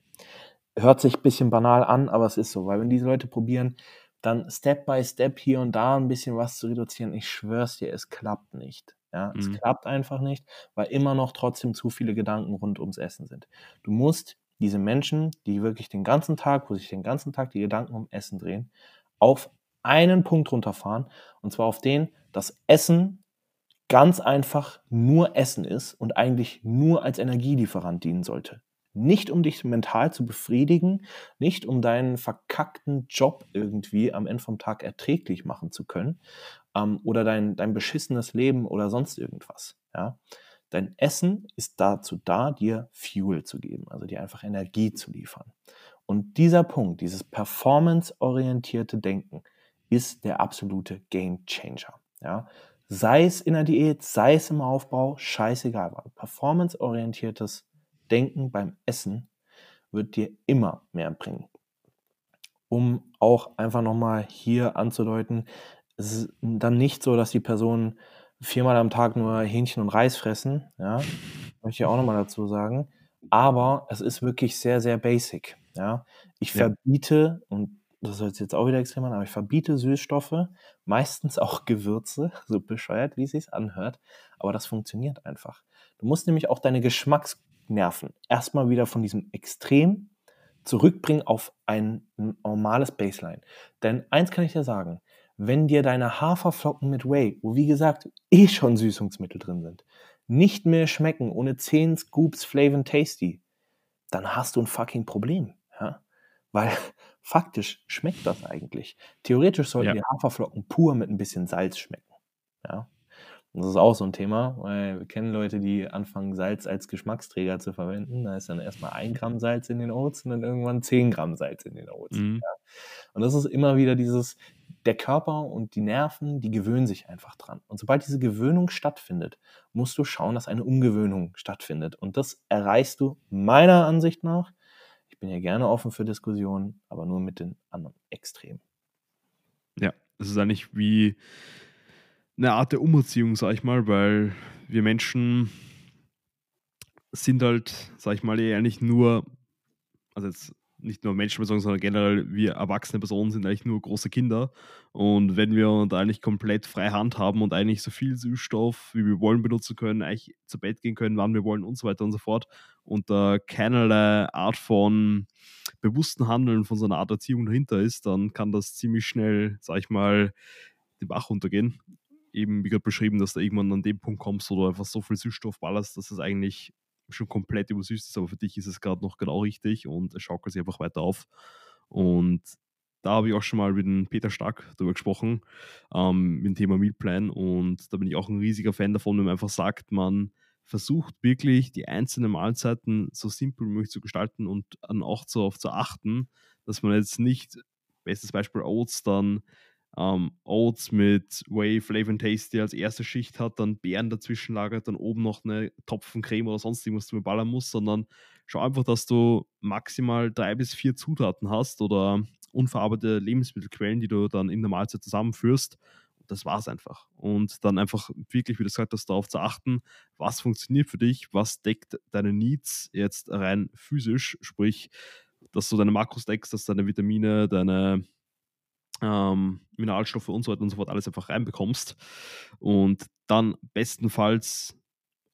Hört sich ein bisschen banal an, aber es ist so, weil wenn diese Leute probieren, dann Step by Step hier und da ein bisschen was zu reduzieren, ich schwör's dir, es klappt nicht. Ja, mhm. es klappt einfach nicht, weil immer noch trotzdem zu viele Gedanken rund ums Essen sind. Du musst diese Menschen, die wirklich den ganzen Tag, wo sich den ganzen Tag die Gedanken um Essen drehen, auf einen Punkt runterfahren. Und zwar auf den, dass Essen ganz einfach nur Essen ist und eigentlich nur als Energielieferant dienen sollte. Nicht um dich mental zu befriedigen, nicht um deinen verkackten Job irgendwie am Ende vom Tag erträglich machen zu können ähm, oder dein, dein beschissenes Leben oder sonst irgendwas. Ja? Dein Essen ist dazu da, dir Fuel zu geben, also dir einfach Energie zu liefern. Und dieser Punkt, dieses performance-orientierte Denken, ist der absolute Game Changer. Ja? Sei es in der Diät, sei es im Aufbau, scheißegal. Performance-orientiertes Denken beim Essen wird dir immer mehr bringen. Um auch einfach nochmal hier anzudeuten, es ist dann nicht so, dass die Personen viermal am Tag nur Hähnchen und Reis fressen. Ja, möchte ich auch nochmal dazu sagen. Aber es ist wirklich sehr, sehr basic. Ja, ich ja. verbiete, und das soll jetzt auch wieder extrem an, aber ich verbiete Süßstoffe, meistens auch Gewürze, so bescheuert, wie es sich anhört. Aber das funktioniert einfach. Du musst nämlich auch deine Geschmacks Nerven erstmal wieder von diesem Extrem zurückbringen auf ein normales Baseline. Denn eins kann ich dir sagen, wenn dir deine Haferflocken mit Whey, wo wie gesagt eh schon Süßungsmittel drin sind, nicht mehr schmecken ohne 10 Scoops Flavor Tasty, dann hast du ein fucking Problem. Weil faktisch schmeckt das eigentlich. Theoretisch sollten ja. die Haferflocken pur mit ein bisschen Salz schmecken. Ja? Das ist auch so ein Thema, weil wir kennen Leute, die anfangen, Salz als Geschmacksträger zu verwenden. Da ist dann erstmal ein Gramm Salz in den Oats und dann irgendwann zehn Gramm Salz in den Oats. Mhm. Ja. Und das ist immer wieder dieses, der Körper und die Nerven, die gewöhnen sich einfach dran. Und sobald diese Gewöhnung stattfindet, musst du schauen, dass eine Umgewöhnung stattfindet. Und das erreichst du meiner Ansicht nach. Bin ja gerne offen für Diskussionen, aber nur mit den anderen Extremen. Ja, es ist eigentlich wie eine Art der Umerziehung, sag ich mal, weil wir Menschen sind halt, sag ich mal, eh eigentlich nur, also jetzt nicht nur Menschen, sondern generell wir erwachsene Personen sind eigentlich nur große Kinder. Und wenn wir da eigentlich komplett freie Hand haben und eigentlich so viel Süßstoff, wie wir wollen, benutzen können, eigentlich zu Bett gehen können, wann wir wollen und so weiter und so fort, und da keinerlei Art von bewussten Handeln, von so einer Art Erziehung dahinter ist, dann kann das ziemlich schnell, sag ich mal, den Bach runtergehen eben, wie gerade beschrieben, dass du irgendwann an dem Punkt kommst, wo du einfach so viel Süßstoff ballerst, dass es eigentlich schon komplett übersüßt ist, aber für dich ist es gerade noch genau richtig und schaukelt sich einfach weiter auf. Und da habe ich auch schon mal mit dem Peter Stark darüber gesprochen, ähm, mit dem Thema Mealplan. Und da bin ich auch ein riesiger Fan davon, wenn man einfach sagt, man versucht wirklich die einzelnen Mahlzeiten so simpel wie möglich zu gestalten und dann auch darauf zu achten, dass man jetzt nicht, bestes Beispiel Oats, dann ähm, Oats mit Whey, Flavor Tasty als erste Schicht hat, dann Beeren dazwischen lagert, dann oben noch eine Topfencreme oder sonst irgendwas, die man ballern muss, sondern schau einfach, dass du maximal drei bis vier Zutaten hast oder unverarbeitete Lebensmittelquellen, die du dann in der Mahlzeit zusammenführst. Das war es einfach. Und dann einfach wirklich, wie du gesagt hast, darauf zu achten, was funktioniert für dich, was deckt deine Needs jetzt rein physisch, sprich, dass du deine Makros deckst, dass deine Vitamine, deine ähm, Mineralstoffe und so weiter und so fort alles einfach reinbekommst und dann bestenfalls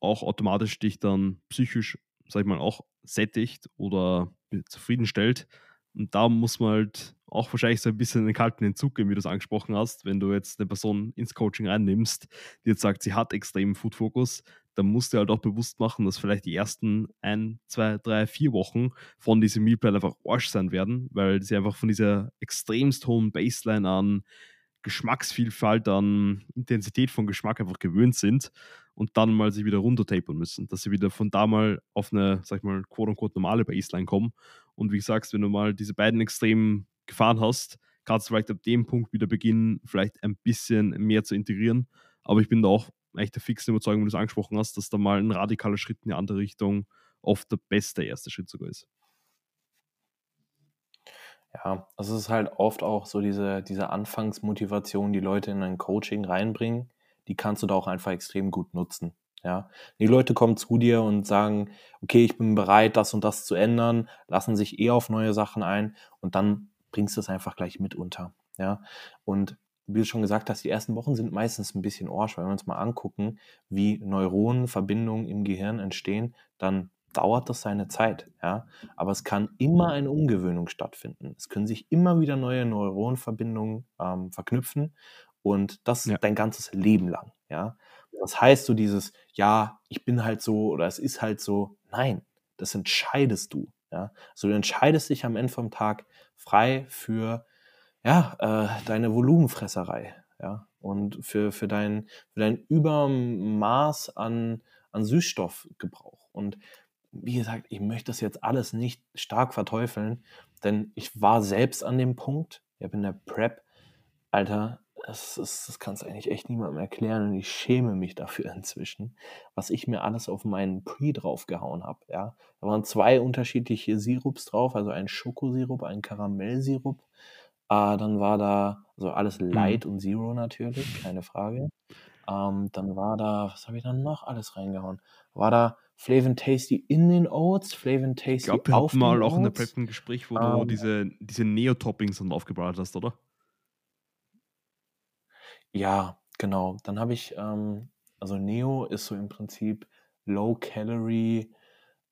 auch automatisch dich dann psychisch, sag ich mal, auch sättigt oder zufriedenstellt. Und da muss man halt auch wahrscheinlich so ein bisschen den kalten Entzug gehen, wie du es angesprochen hast. Wenn du jetzt eine Person ins Coaching reinnimmst, die jetzt sagt, sie hat extremen Food-Fokus, dann musst du halt auch bewusst machen, dass vielleicht die ersten ein, zwei, drei, vier Wochen von diesem Mealplan einfach Arsch sein werden, weil sie einfach von dieser extremst hohen Baseline an Geschmacksvielfalt, an Intensität von Geschmack einfach gewöhnt sind und dann mal sich wieder runtertapern müssen, dass sie wieder von da mal auf eine, sag ich mal, quote-unquote normale Baseline kommen. Und wie gesagt, wenn du mal diese beiden Extremen gefahren hast, kannst du vielleicht ab dem Punkt wieder beginnen, vielleicht ein bisschen mehr zu integrieren. Aber ich bin da auch echt der fixen Überzeugung, wie du es angesprochen hast, dass da mal ein radikaler Schritt in die andere Richtung oft der beste erste Schritt sogar ist. Ja, also es ist halt oft auch so diese, diese Anfangsmotivation, die Leute in ein Coaching reinbringen, die kannst du da auch einfach extrem gut nutzen. Ja, die Leute kommen zu dir und sagen, okay, ich bin bereit, das und das zu ändern, lassen sich eh auf neue Sachen ein und dann bringst du es einfach gleich mit unter. Ja, und wie du schon gesagt hast, die ersten Wochen sind meistens ein bisschen Orsch, weil wir uns mal angucken, wie Neuronenverbindungen im Gehirn entstehen, dann dauert das seine Zeit, ja. Aber es kann immer eine Umgewöhnung stattfinden. Es können sich immer wieder neue Neuronenverbindungen ähm, verknüpfen und das ja. dein ganzes Leben lang, ja. Das heißt so dieses, ja, ich bin halt so oder es ist halt so, nein, das entscheidest du, ja. Also du entscheidest dich am Ende vom Tag frei für, ja, äh, deine Volumenfresserei, ja, und für, für, dein, für dein Übermaß an, an Süßstoffgebrauch. Und wie gesagt, ich möchte das jetzt alles nicht stark verteufeln, denn ich war selbst an dem Punkt, ich habe in der Prep, Alter, das, das, das kannst du eigentlich echt niemandem erklären und ich schäme mich dafür inzwischen, was ich mir alles auf meinen Pre draufgehauen habe. Ja? Da waren zwei unterschiedliche Sirups drauf, also ein Schokosirup, ein Karamellsirup. Äh, dann war da, also alles mhm. Light mhm. und Zero natürlich, keine Frage. Ähm, dann war da, was habe ich dann noch alles reingehauen? War da Flavin Tasty in den Oats, Flavin Tasty ich glaub, wir auf den mal auch in der Prep ein Gespräch, wo um, du ähm. diese, diese Neo-Toppings dann aufgebaut hast, oder? Ja, genau. Dann habe ich, ähm, also Neo ist so im Prinzip Low Calorie.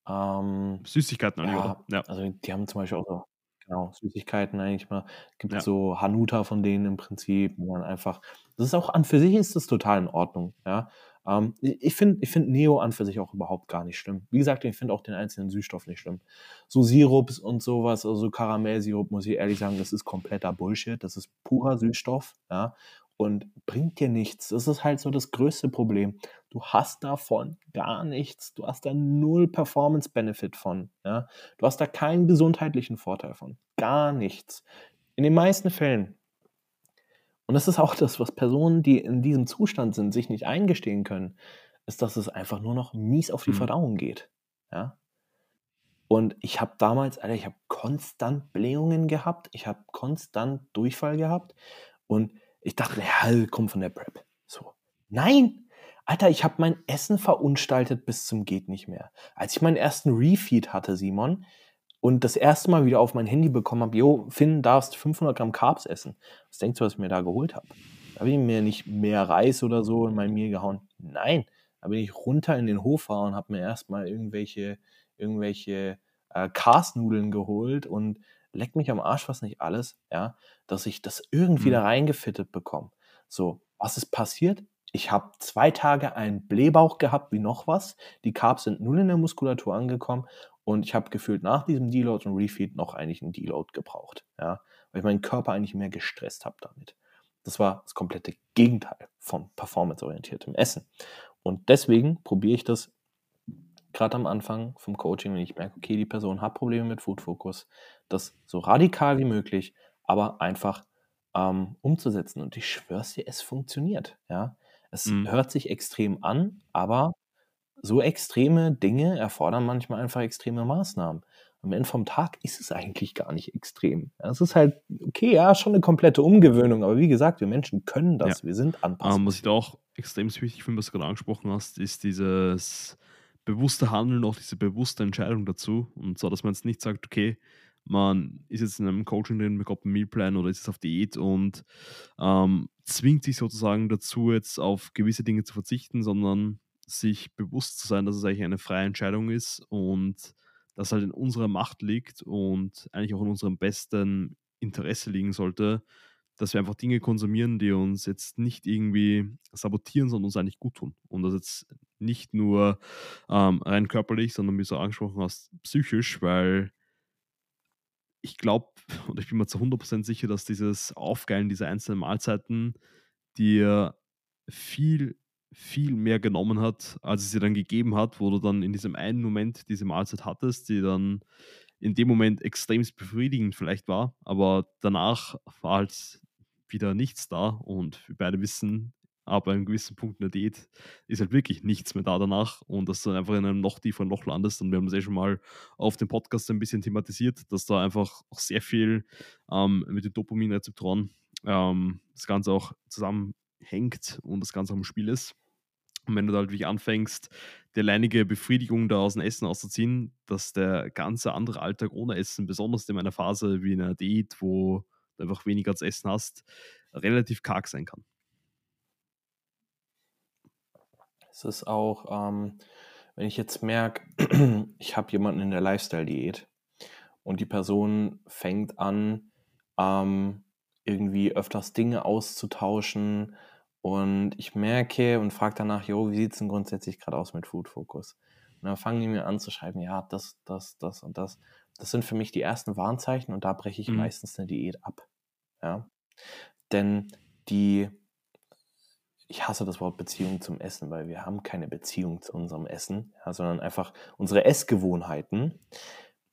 Ähm, Süßigkeiten ja, oder? Ja. Also die haben zum Beispiel auch so, genau, Süßigkeiten eigentlich mal. Gibt ja. so Hanuta von denen im Prinzip. Und dann einfach, das ist auch an für sich ist das total in Ordnung, ja. Ähm, ich finde ich find Neo an für sich auch überhaupt gar nicht schlimm. Wie gesagt, ich finde auch den einzelnen Süßstoff nicht schlimm. So Sirups und sowas, also Karamellsirup, muss ich ehrlich sagen, das ist kompletter Bullshit. Das ist purer Süßstoff, ja, und bringt dir nichts. Das ist halt so das größte Problem. Du hast davon gar nichts. Du hast da null Performance-Benefit von. Ja? Du hast da keinen gesundheitlichen Vorteil von. Gar nichts. In den meisten Fällen und das ist auch das, was Personen, die in diesem Zustand sind, sich nicht eingestehen können, ist, dass es einfach nur noch mies auf die mhm. Verdauung geht. Ja? Und ich habe damals, Alter, ich habe konstant Blähungen gehabt, ich habe konstant Durchfall gehabt und ich dachte, ja, komm von der Prep. So. Nein! Alter, ich habe mein Essen verunstaltet bis zum geht nicht mehr. Als ich meinen ersten Refeed hatte, Simon, und das erste Mal wieder auf mein Handy bekommen habe, jo, Finn, darfst 500 Gramm Carbs essen. Was denkst du, was ich mir da geholt habe? Da habe ich mir nicht mehr Reis oder so in mein Mehl gehauen. Nein, da bin ich runter in den Hof und habe mir erstmal irgendwelche, irgendwelche äh, Karsnudeln geholt und leck mich am Arsch was nicht alles, ja, dass ich das irgendwie mhm. da reingefittet bekomme. So, was ist passiert? Ich habe zwei Tage einen Blähbauch gehabt wie noch was. Die Carbs sind null in der Muskulatur angekommen und ich habe gefühlt nach diesem Deload und Refeed noch eigentlich einen Deload gebraucht, ja, weil ich meinen Körper eigentlich mehr gestresst habe damit. Das war das komplette Gegenteil vom performanceorientierten Essen. Und deswegen probiere ich das gerade am Anfang vom Coaching, wenn ich merke, okay, die Person hat Probleme mit Food Focus, das so radikal wie möglich, aber einfach ähm, umzusetzen. Und ich schwör's dir, es funktioniert. Ja, es mhm. hört sich extrem an, aber so extreme Dinge erfordern manchmal einfach extreme Maßnahmen. Am Ende vom Tag ist es eigentlich gar nicht extrem. Es ist halt, okay, ja, schon eine komplette Umgewöhnung, aber wie gesagt, wir Menschen können das, ja. wir sind anpassbar. Ähm, was ich da auch extrem wichtig finde, was du gerade angesprochen hast, ist dieses bewusste Handeln, auch diese bewusste Entscheidung dazu. Und zwar, dass man jetzt nicht sagt, okay, man ist jetzt in einem Coaching drin, bekommt einen Mealplan oder ist jetzt auf Diät und ähm, zwingt sich sozusagen dazu, jetzt auf gewisse Dinge zu verzichten, sondern sich bewusst zu sein, dass es eigentlich eine freie Entscheidung ist und das halt in unserer Macht liegt und eigentlich auch in unserem besten Interesse liegen sollte, dass wir einfach Dinge konsumieren, die uns jetzt nicht irgendwie sabotieren, sondern uns eigentlich gut tun. Und das jetzt nicht nur ähm, rein körperlich, sondern wie du angesprochen hast, psychisch, weil ich glaube und ich bin mir zu 100% sicher, dass dieses Aufgeilen dieser einzelnen Mahlzeiten dir viel viel mehr genommen hat, als es dir dann gegeben hat, wo du dann in diesem einen Moment diese Mahlzeit hattest, die dann in dem Moment extremst befriedigend vielleicht war, aber danach war halt wieder nichts da und wir beide wissen, aber einem gewissen Punkt in der Diät ist halt wirklich nichts mehr da danach und dass du einfach in einem noch tieferen Loch landest. Und wir haben das eh schon mal auf dem Podcast ein bisschen thematisiert, dass da einfach auch sehr viel ähm, mit den Dopaminrezeptoren ähm, das Ganze auch zusammenhängt und das Ganze auch im Spiel ist. Und wenn du da halt wirklich anfängst, die alleinige Befriedigung da aus dem Essen auszuziehen, dass der ganze andere Alltag ohne Essen, besonders in einer Phase wie in einer Diät, wo einfach weniger zu essen hast, relativ karg sein kann. Es ist auch, ähm, wenn ich jetzt merke, ich habe jemanden in der Lifestyle-Diät und die Person fängt an, ähm, irgendwie öfters Dinge auszutauschen und ich merke und frage danach, jo, wie sieht es denn grundsätzlich gerade aus mit Food Focus? Und dann fangen die mir an zu schreiben, ja, das, das, das und das. Das sind für mich die ersten Warnzeichen und da breche ich mhm. meistens eine Diät ab. Ja. Denn die, ich hasse das Wort Beziehung zum Essen, weil wir haben keine Beziehung zu unserem Essen, ja, sondern einfach unsere Essgewohnheiten,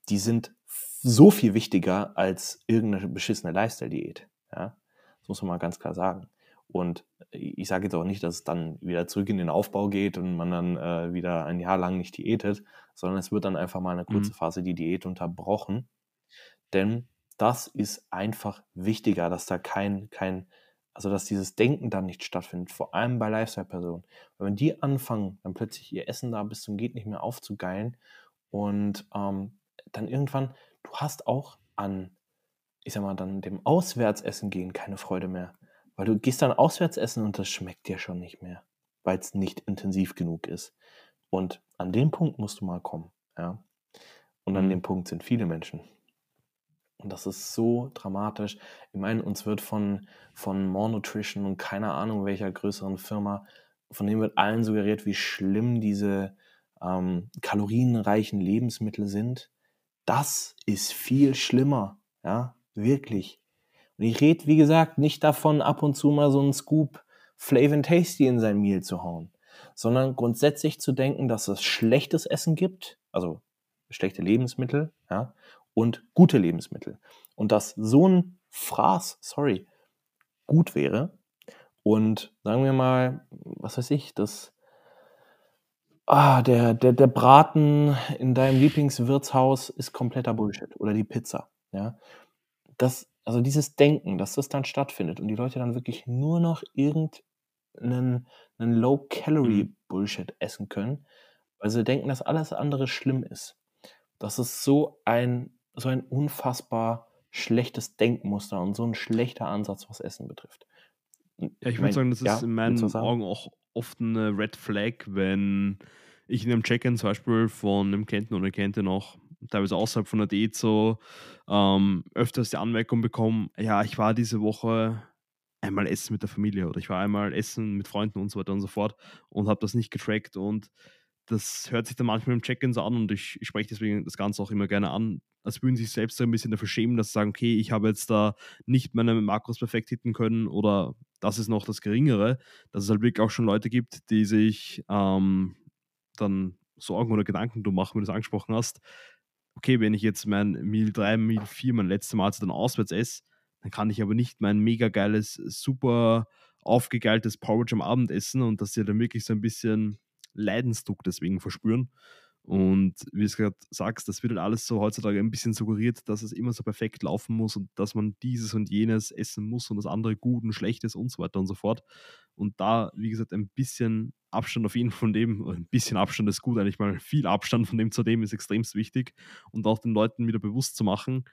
die sind so viel wichtiger als irgendeine beschissene Lifestyle-Diät. Ja. Das muss man mal ganz klar sagen. Und ich sage jetzt auch nicht, dass es dann wieder zurück in den Aufbau geht und man dann äh, wieder ein Jahr lang nicht diätet, sondern es wird dann einfach mal eine kurze mhm. Phase die Diät unterbrochen. Denn das ist einfach wichtiger, dass da kein, kein, also dass dieses Denken dann nicht stattfindet, vor allem bei Lifestyle-Personen. Wenn die anfangen, dann plötzlich ihr Essen da bis zum Geht nicht mehr aufzugeilen und ähm, dann irgendwann, du hast auch an, ich sag mal, dann dem Auswärtsessen gehen keine Freude mehr. Weil du gehst dann auswärts essen und das schmeckt dir schon nicht mehr, weil es nicht intensiv genug ist. Und an den Punkt musst du mal kommen, ja. Und an mhm. dem Punkt sind viele Menschen. Und das ist so dramatisch. Ich meine, uns wird von, von More Nutrition und keine Ahnung welcher größeren Firma, von dem wird allen suggeriert, wie schlimm diese ähm, kalorienreichen Lebensmittel sind. Das ist viel schlimmer, ja, wirklich. Und ich rede, wie gesagt, nicht davon, ab und zu mal so einen Scoop Flavor Tasty in sein Meal zu hauen, sondern grundsätzlich zu denken, dass es schlechtes Essen gibt, also schlechte Lebensmittel, ja, und gute Lebensmittel. Und dass so ein Fraß, sorry, gut wäre. Und sagen wir mal, was weiß ich, das, ah, der, der, der Braten in deinem Lieblingswirtshaus ist kompletter Bullshit oder die Pizza, ja. Das also dieses Denken, dass das dann stattfindet und die Leute dann wirklich nur noch irgendeinen 'nen Low-Calorie-Bullshit mhm. essen können, weil sie denken, dass alles andere schlimm ist. Das ist so ein so ein unfassbar schlechtes Denkmuster und so ein schlechter Ansatz, was Essen betrifft. ja, ich würde sagen, das ist ja, in meinen Augen auch oft eine Red Flag, wenn ich in einem Check-in zum Beispiel von einem Klienten oder Klientin auch teilweise außerhalb von der Diät so ähm, öfters die Anmerkung bekommen, ja, ich war diese Woche einmal essen mit der Familie oder ich war einmal essen mit Freunden und so weiter und so fort und habe das nicht getrackt und das hört sich dann manchmal im Check-in so an und ich, ich spreche deswegen das Ganze auch immer gerne an, als würden sich selbst ein bisschen dafür schämen, dass sie sagen, okay, ich habe jetzt da nicht meine Makros perfekt hitten können oder das ist noch das Geringere, dass es halt wirklich auch schon Leute gibt, die sich ähm, dann Sorgen oder Gedanken du machen, wenn du es angesprochen hast, okay, wenn ich jetzt mein Meal 3, Meal 4, mein letztes Mahlzeit dann auswärts esse, dann kann ich aber nicht mein mega geiles, super aufgegeiltes Porridge am Abend essen und dass sie dann wirklich so ein bisschen Leidensdruck deswegen verspüren. Und wie du es gerade sagst, das wird halt alles so heutzutage ein bisschen suggeriert, dass es immer so perfekt laufen muss und dass man dieses und jenes essen muss und das andere gut und schlecht ist und so weiter und so fort. Und da, wie gesagt, ein bisschen Abstand auf jeden von dem, ein bisschen Abstand ist gut, eigentlich mal viel Abstand von dem zu dem ist extremst wichtig und auch den Leuten wieder bewusst zu machen,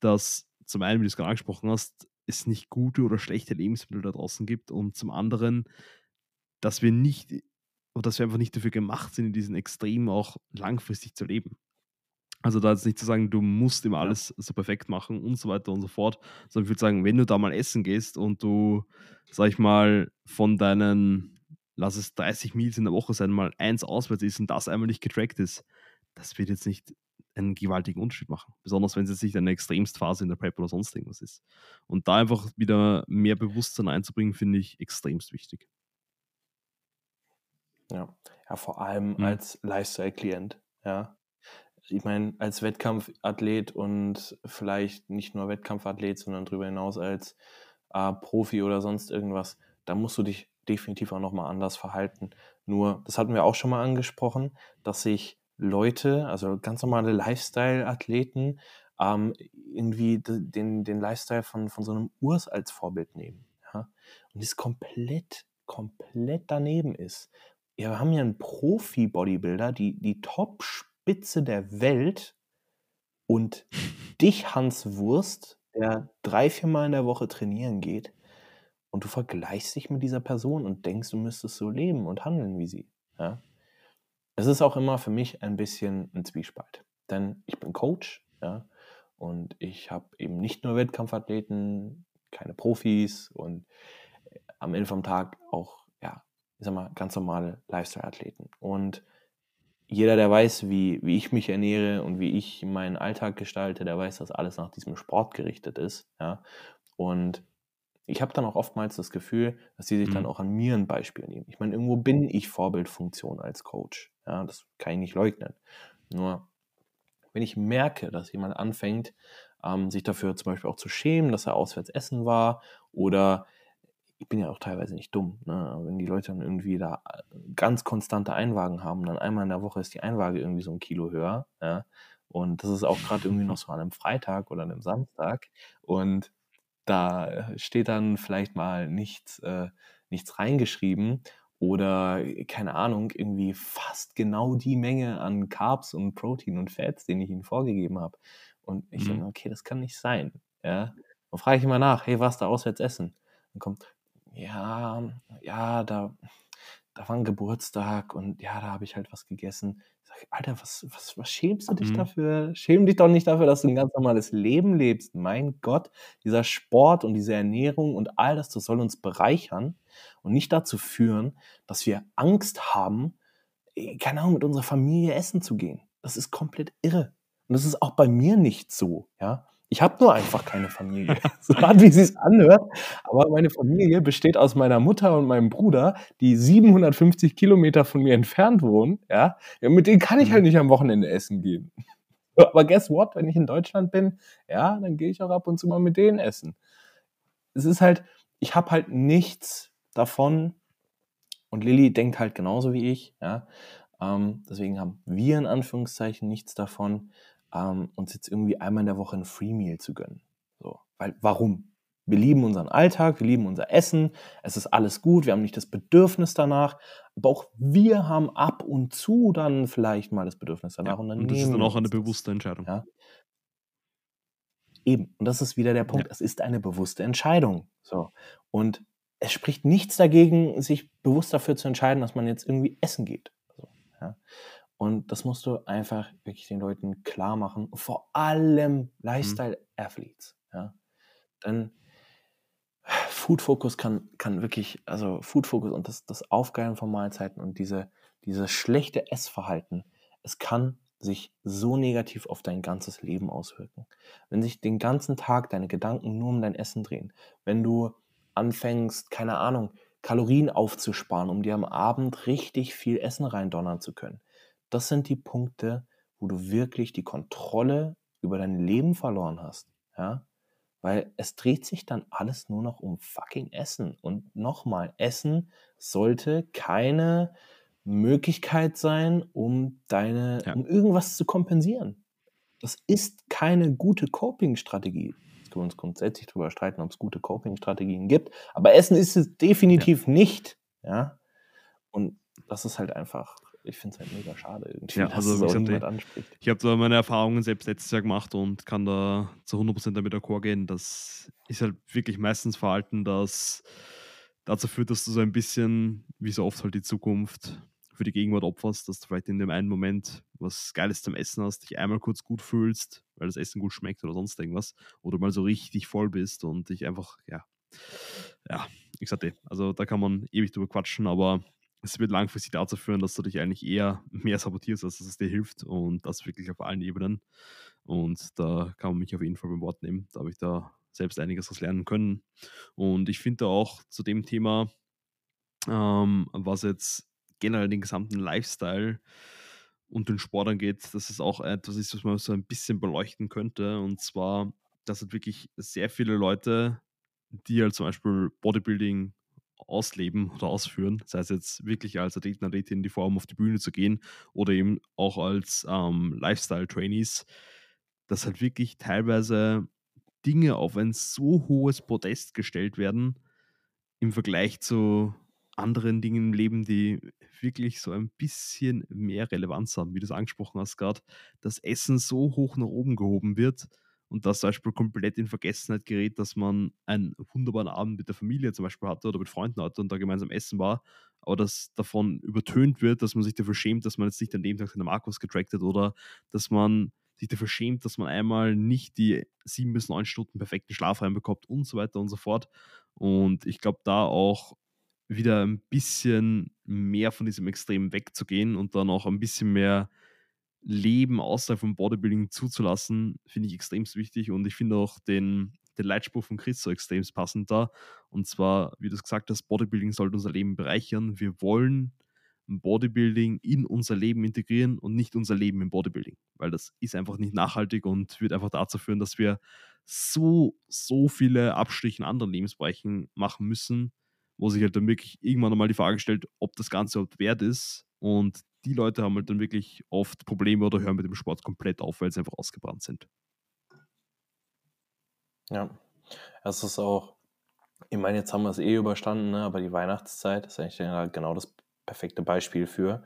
dass zum einen, wie du es gerade angesprochen hast, es nicht gute oder schlechte Lebensmittel da draußen gibt und zum anderen, dass wir nicht oder dass wir einfach nicht dafür gemacht sind, in diesen Extremen auch langfristig zu leben. Also da jetzt nicht zu sagen, du musst immer alles so perfekt machen und so weiter und so fort, sondern ich würde sagen, wenn du da mal essen gehst und du, sag ich mal, von deinen, lass es 30 Meals in der Woche sein, mal eins auswärts ist und das einmal nicht getrackt ist, das wird jetzt nicht einen gewaltigen Unterschied machen. Besonders wenn es jetzt nicht eine Extremstphase in der Prep oder sonst irgendwas ist. Und da einfach wieder mehr Bewusstsein einzubringen, finde ich extremst wichtig. Ja, ja vor allem mhm. als Lifestyle-Klient, ja ich meine, als Wettkampfathlet und vielleicht nicht nur Wettkampfathlet, sondern darüber hinaus als äh, Profi oder sonst irgendwas, da musst du dich definitiv auch nochmal anders verhalten. Nur, das hatten wir auch schon mal angesprochen, dass sich Leute, also ganz normale Lifestyle-Athleten, ähm, irgendwie den, den Lifestyle von, von so einem Urs als Vorbild nehmen. Ja? Und das komplett, komplett daneben ist. Wir haben ja einen Profi-Bodybuilder, die, die Top-Spitze der Welt und dich, Hans Wurst, der drei, vier Mal in der Woche trainieren geht und du vergleichst dich mit dieser Person und denkst, du müsstest so leben und handeln wie sie. Ja? Es ist auch immer für mich ein bisschen ein Zwiespalt. Denn ich bin Coach, ja, und ich habe eben nicht nur Wettkampfathleten, keine Profis und am Ende vom Tag auch, ja, ich sag mal, ganz normale Lifestyle-Athleten. Und jeder, der weiß, wie, wie ich mich ernähre und wie ich meinen Alltag gestalte, der weiß, dass alles nach diesem Sport gerichtet ist. Ja? Und ich habe dann auch oftmals das Gefühl, dass sie sich mhm. dann auch an mir ein Beispiel nehmen. Ich meine, irgendwo bin ich Vorbildfunktion als Coach. Ja, das kann ich nicht leugnen. Nur, wenn ich merke, dass jemand anfängt, ähm, sich dafür zum Beispiel auch zu schämen, dass er auswärts essen war oder ich bin ja auch teilweise nicht dumm. Ne? Wenn die Leute dann irgendwie da äh, ganz konstante Einwagen haben, dann einmal in der Woche ist die Einwaage irgendwie so ein Kilo höher. Ja? Und das ist auch gerade irgendwie noch so an einem Freitag oder einem Samstag. Und da äh, steht dann vielleicht mal nichts, äh, nichts reingeschrieben oder keine Ahnung, irgendwie fast genau die Menge an Carbs und Protein und Fats, den ich ihnen vorgegeben habe. Und ich mhm. denke, okay, das kann nicht sein. Ja? Dann frage ich immer nach, hey, was da auswärts essen? Dann kommt, ja, ja, da, da war ein Geburtstag und ja, da habe ich halt was gegessen. Ich sage, Alter, was, was, was schämst du dich mhm. dafür? Schäm dich doch nicht dafür, dass du ein ganz normales Leben lebst. Mein Gott, dieser Sport und diese Ernährung und all das, das soll uns bereichern und nicht dazu führen, dass wir Angst haben, äh, keine Ahnung, mit unserer Familie essen zu gehen. Das ist komplett irre. Und das ist auch bei mir nicht so, ja. Ich habe nur einfach keine Familie. so hart wie sie es anhört. Aber meine Familie besteht aus meiner Mutter und meinem Bruder, die 750 Kilometer von mir entfernt wohnen. Ja, ja mit denen kann ich halt mhm. nicht am Wochenende essen gehen. Aber guess what? Wenn ich in Deutschland bin, ja, dann gehe ich auch ab und zu mal mit denen essen. Es ist halt, ich habe halt nichts davon. Und Lilly denkt halt genauso wie ich. Ja, ähm, deswegen haben wir in Anführungszeichen nichts davon ähm, uns jetzt irgendwie einmal in der Woche ein Free Meal zu gönnen. So, weil warum? Wir lieben unseren Alltag, wir lieben unser Essen, es ist alles gut, wir haben nicht das Bedürfnis danach, aber auch wir haben ab und zu dann vielleicht mal das Bedürfnis danach. Ja, und, dann und das ist dann auch eine bewusste Entscheidung. Ja. Eben, und das ist wieder der Punkt, ja. es ist eine bewusste Entscheidung. So. Und es spricht nichts dagegen, sich bewusst dafür zu entscheiden, dass man jetzt irgendwie essen geht. So, ja. Und das musst du einfach wirklich den Leuten klar machen. Vor allem mhm. Lifestyle-Athletes. Ja. Denn Food Focus kann, kann wirklich, also Food Focus und das, das Aufgeilen von Mahlzeiten und diese, dieses schlechte Essverhalten, es kann sich so negativ auf dein ganzes Leben auswirken. Wenn sich den ganzen Tag deine Gedanken nur um dein Essen drehen, wenn du anfängst, keine Ahnung, Kalorien aufzusparen, um dir am Abend richtig viel Essen reindonnern zu können, das sind die Punkte, wo du wirklich die Kontrolle über dein Leben verloren hast. Ja? Weil es dreht sich dann alles nur noch um fucking Essen. Und nochmal, Essen sollte keine Möglichkeit sein, um deine, ja. um irgendwas zu kompensieren. Das ist keine gute Coping-Strategie. Jetzt können wir uns grundsätzlich darüber streiten, ob es gute Coping-Strategien gibt. Aber Essen ist es definitiv ja. nicht. Ja. Und das ist halt einfach ich finde es halt mega schade irgendwie, ja, also, dass es auch anspricht. Ich habe da meine Erfahrungen selbst letztes Jahr gemacht und kann da zu 100% damit d'accord gehen. Das ist halt wirklich meistens Verhalten, das dazu führt, dass du so ein bisschen, wie so oft halt die Zukunft für die Gegenwart opferst, dass du vielleicht in dem einen Moment was Geiles zum Essen hast, dich einmal kurz gut fühlst, weil das Essen gut schmeckt oder sonst irgendwas, oder mal so richtig voll bist und dich einfach, ja, ja, ich sagte, also da kann man ewig drüber quatschen, aber es wird langfristig dazu führen, dass du dich eigentlich eher mehr sabotierst, als dass es dir hilft und das wirklich auf allen Ebenen. Und da kann man mich auf jeden Fall beim Wort nehmen. Da habe ich da selbst einiges was lernen können. Und ich finde auch zu dem Thema, ähm, was jetzt generell den gesamten Lifestyle und den Sport angeht, dass es auch etwas ist, was man so ein bisschen beleuchten könnte. Und zwar, dass halt wirklich sehr viele Leute, die halt zum Beispiel Bodybuilding ausleben oder ausführen, sei es jetzt wirklich als Athleten, Athletin in die Form auf die Bühne zu gehen oder eben auch als ähm, Lifestyle-Trainees, dass halt wirklich teilweise Dinge auf ein so hohes Podest gestellt werden im Vergleich zu anderen Dingen im Leben, die wirklich so ein bisschen mehr Relevanz haben, wie du es angesprochen hast gerade, dass Essen so hoch nach oben gehoben wird und das zum Beispiel komplett in Vergessenheit gerät, dass man einen wunderbaren Abend mit der Familie zum Beispiel hatte oder mit Freunden hatte und da gemeinsam essen war, aber dass davon übertönt wird, dass man sich dafür schämt, dass man jetzt nicht an dem Tag seine Markus getrackt hat oder dass man sich dafür schämt, dass man einmal nicht die sieben bis neun Stunden perfekten Schlaf reinbekommt und so weiter und so fort. Und ich glaube, da auch wieder ein bisschen mehr von diesem Extrem wegzugehen und dann auch ein bisschen mehr Leben außerhalb vom Bodybuilding zuzulassen, finde ich extrem wichtig und ich finde auch den, den Leitspruch von Chris so extrem passend da. Und zwar, wie du es gesagt hast, Bodybuilding sollte unser Leben bereichern. Wir wollen Bodybuilding in unser Leben integrieren und nicht unser Leben im Bodybuilding, weil das ist einfach nicht nachhaltig und wird einfach dazu führen, dass wir so, so viele Abstriche in anderen Lebensbereichen machen müssen, wo sich halt dann wirklich irgendwann einmal die Frage stellt, ob das Ganze überhaupt wert ist. Und die Leute haben halt dann wirklich oft Probleme oder hören mit dem Sport komplett auf, weil sie einfach ausgebrannt sind. Ja, es ist auch, ich meine, jetzt haben wir es eh überstanden, ne? aber die Weihnachtszeit ist eigentlich genau das perfekte Beispiel für.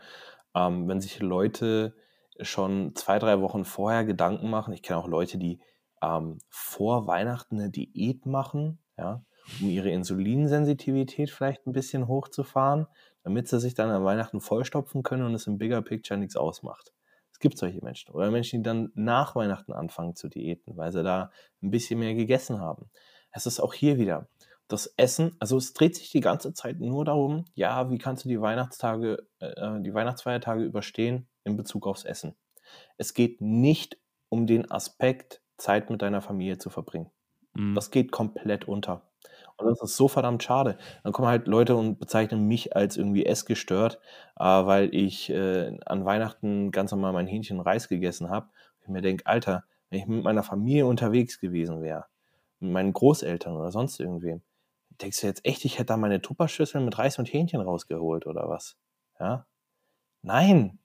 Ähm, wenn sich Leute schon zwei, drei Wochen vorher Gedanken machen, ich kenne auch Leute, die ähm, vor Weihnachten eine Diät machen, ja, um ihre Insulinsensitivität vielleicht ein bisschen hochzufahren, damit sie sich dann an Weihnachten vollstopfen können und es im Bigger Picture nichts ausmacht. Es gibt solche Menschen. Oder Menschen, die dann nach Weihnachten anfangen zu diäten, weil sie da ein bisschen mehr gegessen haben. Es ist auch hier wieder das Essen, also es dreht sich die ganze Zeit nur darum, ja, wie kannst du die Weihnachtstage, äh, die Weihnachtsfeiertage überstehen in Bezug aufs Essen. Es geht nicht um den Aspekt, Zeit mit deiner Familie zu verbringen. Mhm. Das geht komplett unter. Und das ist so verdammt schade. Dann kommen halt Leute und bezeichnen mich als irgendwie essgestört, äh, weil ich äh, an Weihnachten ganz normal mein Hähnchen Reis gegessen habe. Ich mir denke, Alter, wenn ich mit meiner Familie unterwegs gewesen wäre, mit meinen Großeltern oder sonst irgendwem, denkst du jetzt echt, ich hätte da meine Tupperschüssel mit Reis und Hähnchen rausgeholt oder was? Ja? Nein.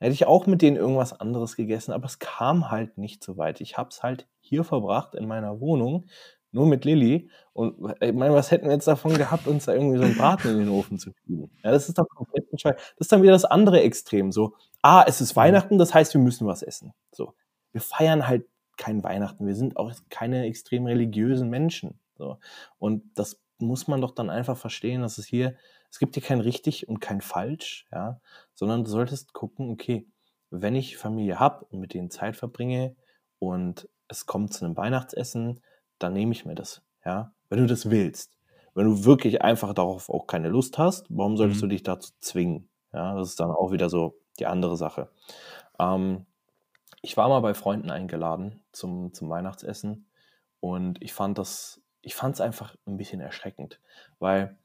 Hätte ich auch mit denen irgendwas anderes gegessen, aber es kam halt nicht so weit. Ich habe es halt hier verbracht in meiner Wohnung, nur mit Lilly. Und ich meine, was hätten wir jetzt davon gehabt, uns da irgendwie so einen Braten in den Ofen zu kriegen? Ja, das ist doch komplett bescheuert. Das ist dann wieder das andere Extrem. So, ah, es ist Weihnachten, das heißt, wir müssen was essen. So, wir feiern halt kein Weihnachten. Wir sind auch keine extrem religiösen Menschen. So. Und das muss man doch dann einfach verstehen, dass es hier, es gibt hier kein richtig und kein falsch, ja, sondern du solltest gucken, okay, wenn ich Familie habe und mit denen Zeit verbringe und es kommt zu einem Weihnachtsessen, dann nehme ich mir das, ja, wenn du das willst. Wenn du wirklich einfach darauf auch keine Lust hast, warum solltest mhm. du dich dazu zwingen? Ja, das ist dann auch wieder so die andere Sache. Ähm, ich war mal bei Freunden eingeladen zum, zum Weihnachtsessen und ich fand das ich fand es einfach ein bisschen erschreckend, weil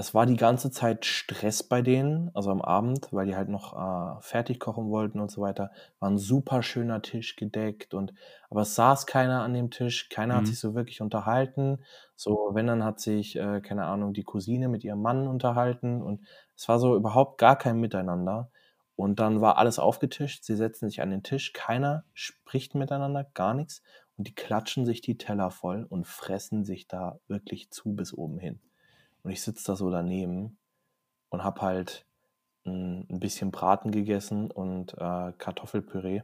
es war die ganze Zeit Stress bei denen, also am Abend, weil die halt noch äh, fertig kochen wollten und so weiter. War ein super schöner Tisch gedeckt und aber es saß keiner an dem Tisch, keiner mhm. hat sich so wirklich unterhalten. So, wenn dann hat sich, äh, keine Ahnung, die Cousine mit ihrem Mann unterhalten und es war so überhaupt gar kein Miteinander. Und dann war alles aufgetischt, sie setzen sich an den Tisch, keiner spricht miteinander, gar nichts und die klatschen sich die Teller voll und fressen sich da wirklich zu bis oben hin. Und ich sitze da so daneben und habe halt ein, ein, bisschen Braten gegessen und äh, Kartoffelpüree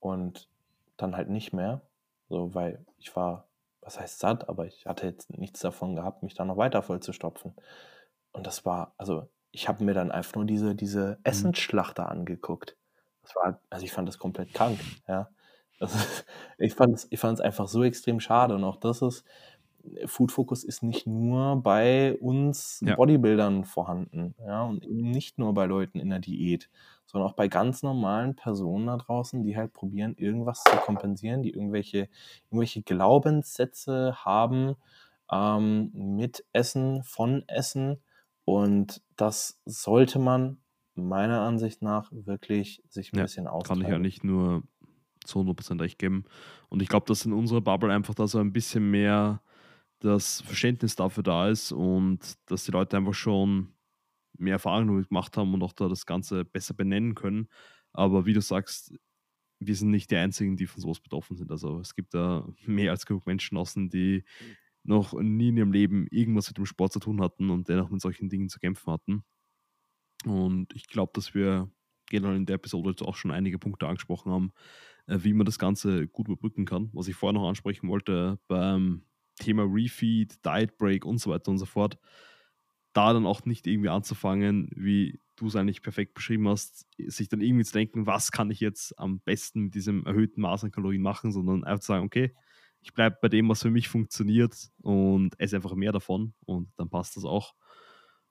und dann halt nicht mehr, so weil ich war, was heißt satt, aber ich hatte jetzt nichts davon gehabt, mich da noch weiter voll zu stopfen. Und das war, also ich habe mir dann einfach nur diese, diese mhm. Essensschlachter angeguckt. Das war, also ich fand das komplett krank, ja. Also, ich fand es ich einfach so extrem schade und auch das ist, Food Focus ist nicht nur bei uns ja. Bodybuildern vorhanden, ja, und eben nicht nur bei Leuten in der Diät, sondern auch bei ganz normalen Personen da draußen, die halt probieren, irgendwas zu kompensieren, die irgendwelche, irgendwelche Glaubenssätze haben ähm, mit Essen, von Essen. Und das sollte man meiner Ansicht nach wirklich sich ein ja, bisschen austeilen. Kann ich ja nicht nur zu 100% recht geben. Und ich glaube, dass in unserer Bubble einfach da so ein bisschen mehr das Verständnis dafür da ist und dass die Leute einfach schon mehr Erfahrung gemacht haben und auch da das Ganze besser benennen können. Aber wie du sagst, wir sind nicht die Einzigen, die von sowas betroffen sind. Also es gibt da mehr als genug Menschen außen, die noch nie in ihrem Leben irgendwas mit dem Sport zu tun hatten und dennoch mit solchen Dingen zu kämpfen hatten. Und ich glaube, dass wir generell in der Episode jetzt auch schon einige Punkte angesprochen haben, äh, wie man das Ganze gut überbrücken kann. Was ich vorher noch ansprechen wollte beim Thema Refeed, Diet Break und so weiter und so fort, da dann auch nicht irgendwie anzufangen, wie du es eigentlich perfekt beschrieben hast, sich dann irgendwie zu denken, was kann ich jetzt am besten mit diesem erhöhten Maß an Kalorien machen, sondern einfach zu sagen, okay, ich bleibe bei dem, was für mich funktioniert und esse einfach mehr davon und dann passt das auch.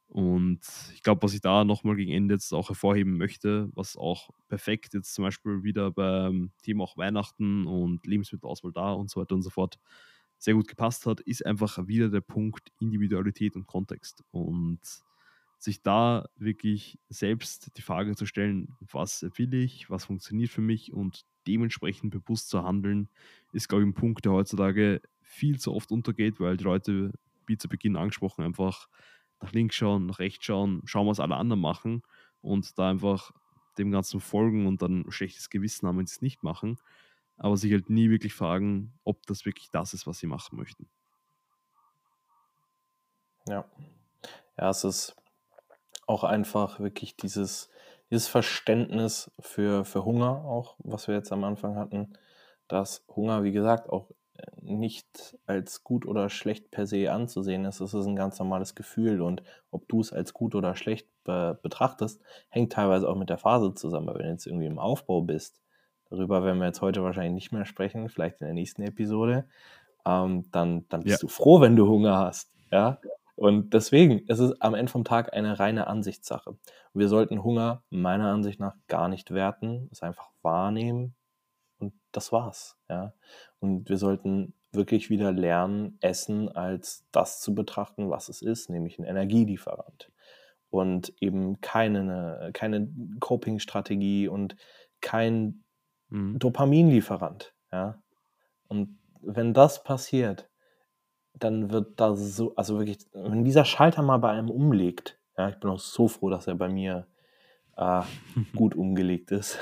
Und ich glaube, was ich da nochmal gegen Ende jetzt auch hervorheben möchte, was auch perfekt jetzt zum Beispiel wieder beim Thema auch Weihnachten und Lebensmittelauswahl da und so weiter und so fort sehr gut gepasst hat, ist einfach wieder der Punkt Individualität und Kontext. Und sich da wirklich selbst die Frage zu stellen, was will ich, was funktioniert für mich und dementsprechend bewusst zu handeln, ist, glaube ich, ein Punkt, der heutzutage viel zu oft untergeht, weil die Leute, wie zu Beginn angesprochen, einfach nach links schauen, nach rechts schauen, schauen, was alle anderen machen und da einfach dem Ganzen folgen und dann schlechtes Gewissen haben, wenn sie es nicht machen, aber sich halt nie wirklich fragen, ob das wirklich das ist, was sie machen möchten. Ja. Ja, es ist auch einfach wirklich dieses, dieses Verständnis für, für Hunger, auch was wir jetzt am Anfang hatten, dass Hunger, wie gesagt, auch nicht als gut oder schlecht per se anzusehen ist. Es ist ein ganz normales Gefühl und ob du es als gut oder schlecht be betrachtest, hängt teilweise auch mit der Phase zusammen. Wenn du jetzt irgendwie im Aufbau bist, darüber werden wir jetzt heute wahrscheinlich nicht mehr sprechen, vielleicht in der nächsten Episode, ähm, dann, dann bist ja. du froh, wenn du Hunger hast. Ja. Und deswegen ist es am Ende vom Tag eine reine Ansichtssache. wir sollten Hunger meiner Ansicht nach gar nicht werten, es einfach wahrnehmen, und das war's. Ja. Und wir sollten wirklich wieder lernen, Essen als das zu betrachten, was es ist, nämlich ein Energielieferant. Und eben keine, keine Coping-Strategie und kein mhm. Dopaminlieferant. Ja. Und wenn das passiert, dann wird da so, also wirklich, wenn dieser Schalter mal bei einem umlegt, ja, ich bin auch so froh, dass er bei mir äh, gut umgelegt ist,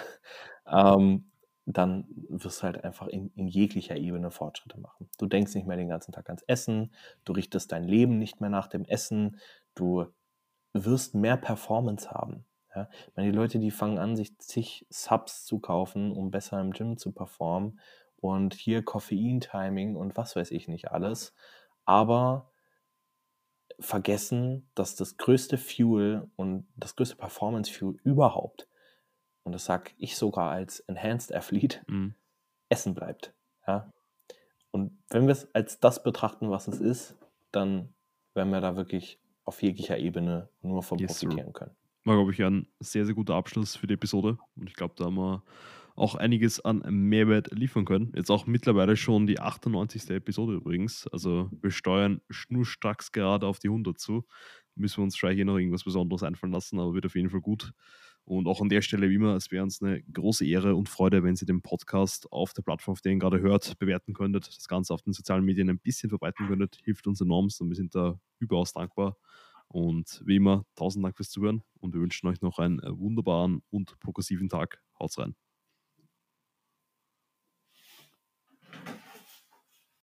ähm, dann wirst du halt einfach in, in, jeglicher Ebene Fortschritte machen. Du denkst nicht mehr den ganzen Tag ans Essen, du richtest dein Leben nicht mehr nach dem Essen, du wirst mehr Performance haben. Ja? Ich meine, die Leute, die fangen an, sich zig Subs zu kaufen, um besser im Gym zu performen und hier Koffein-Timing und was weiß ich nicht alles, aber vergessen, dass das größte Fuel und das größte Performance-Fuel überhaupt und das sage ich sogar als Enhanced Athlete, mhm. Essen bleibt. Ja? Und wenn wir es als das betrachten, was es ist, dann werden wir da wirklich auf jeglicher Ebene nur von yes, profitieren sir. können. War, glaube ich, ein sehr, sehr guter Abschluss für die Episode. Und ich glaube, da haben wir auch einiges an Mehrwert liefern können. Jetzt auch mittlerweile schon die 98. Episode übrigens. Also wir steuern schnurstracks gerade auf die 100 zu. Müssen wir uns vielleicht hier noch irgendwas Besonderes einfallen lassen, aber wird auf jeden Fall gut. Und auch an der Stelle, wie immer, es wäre uns eine große Ehre und Freude, wenn Sie den Podcast auf der Plattform, auf der ihr ihn gerade hört, bewerten könntet, das Ganze auf den sozialen Medien ein bisschen verbreiten könntet, hilft uns enorm und wir sind da überaus dankbar. Und wie immer, tausend Dank fürs Zuhören und wir wünschen euch noch einen wunderbaren und progressiven Tag. Haut's rein.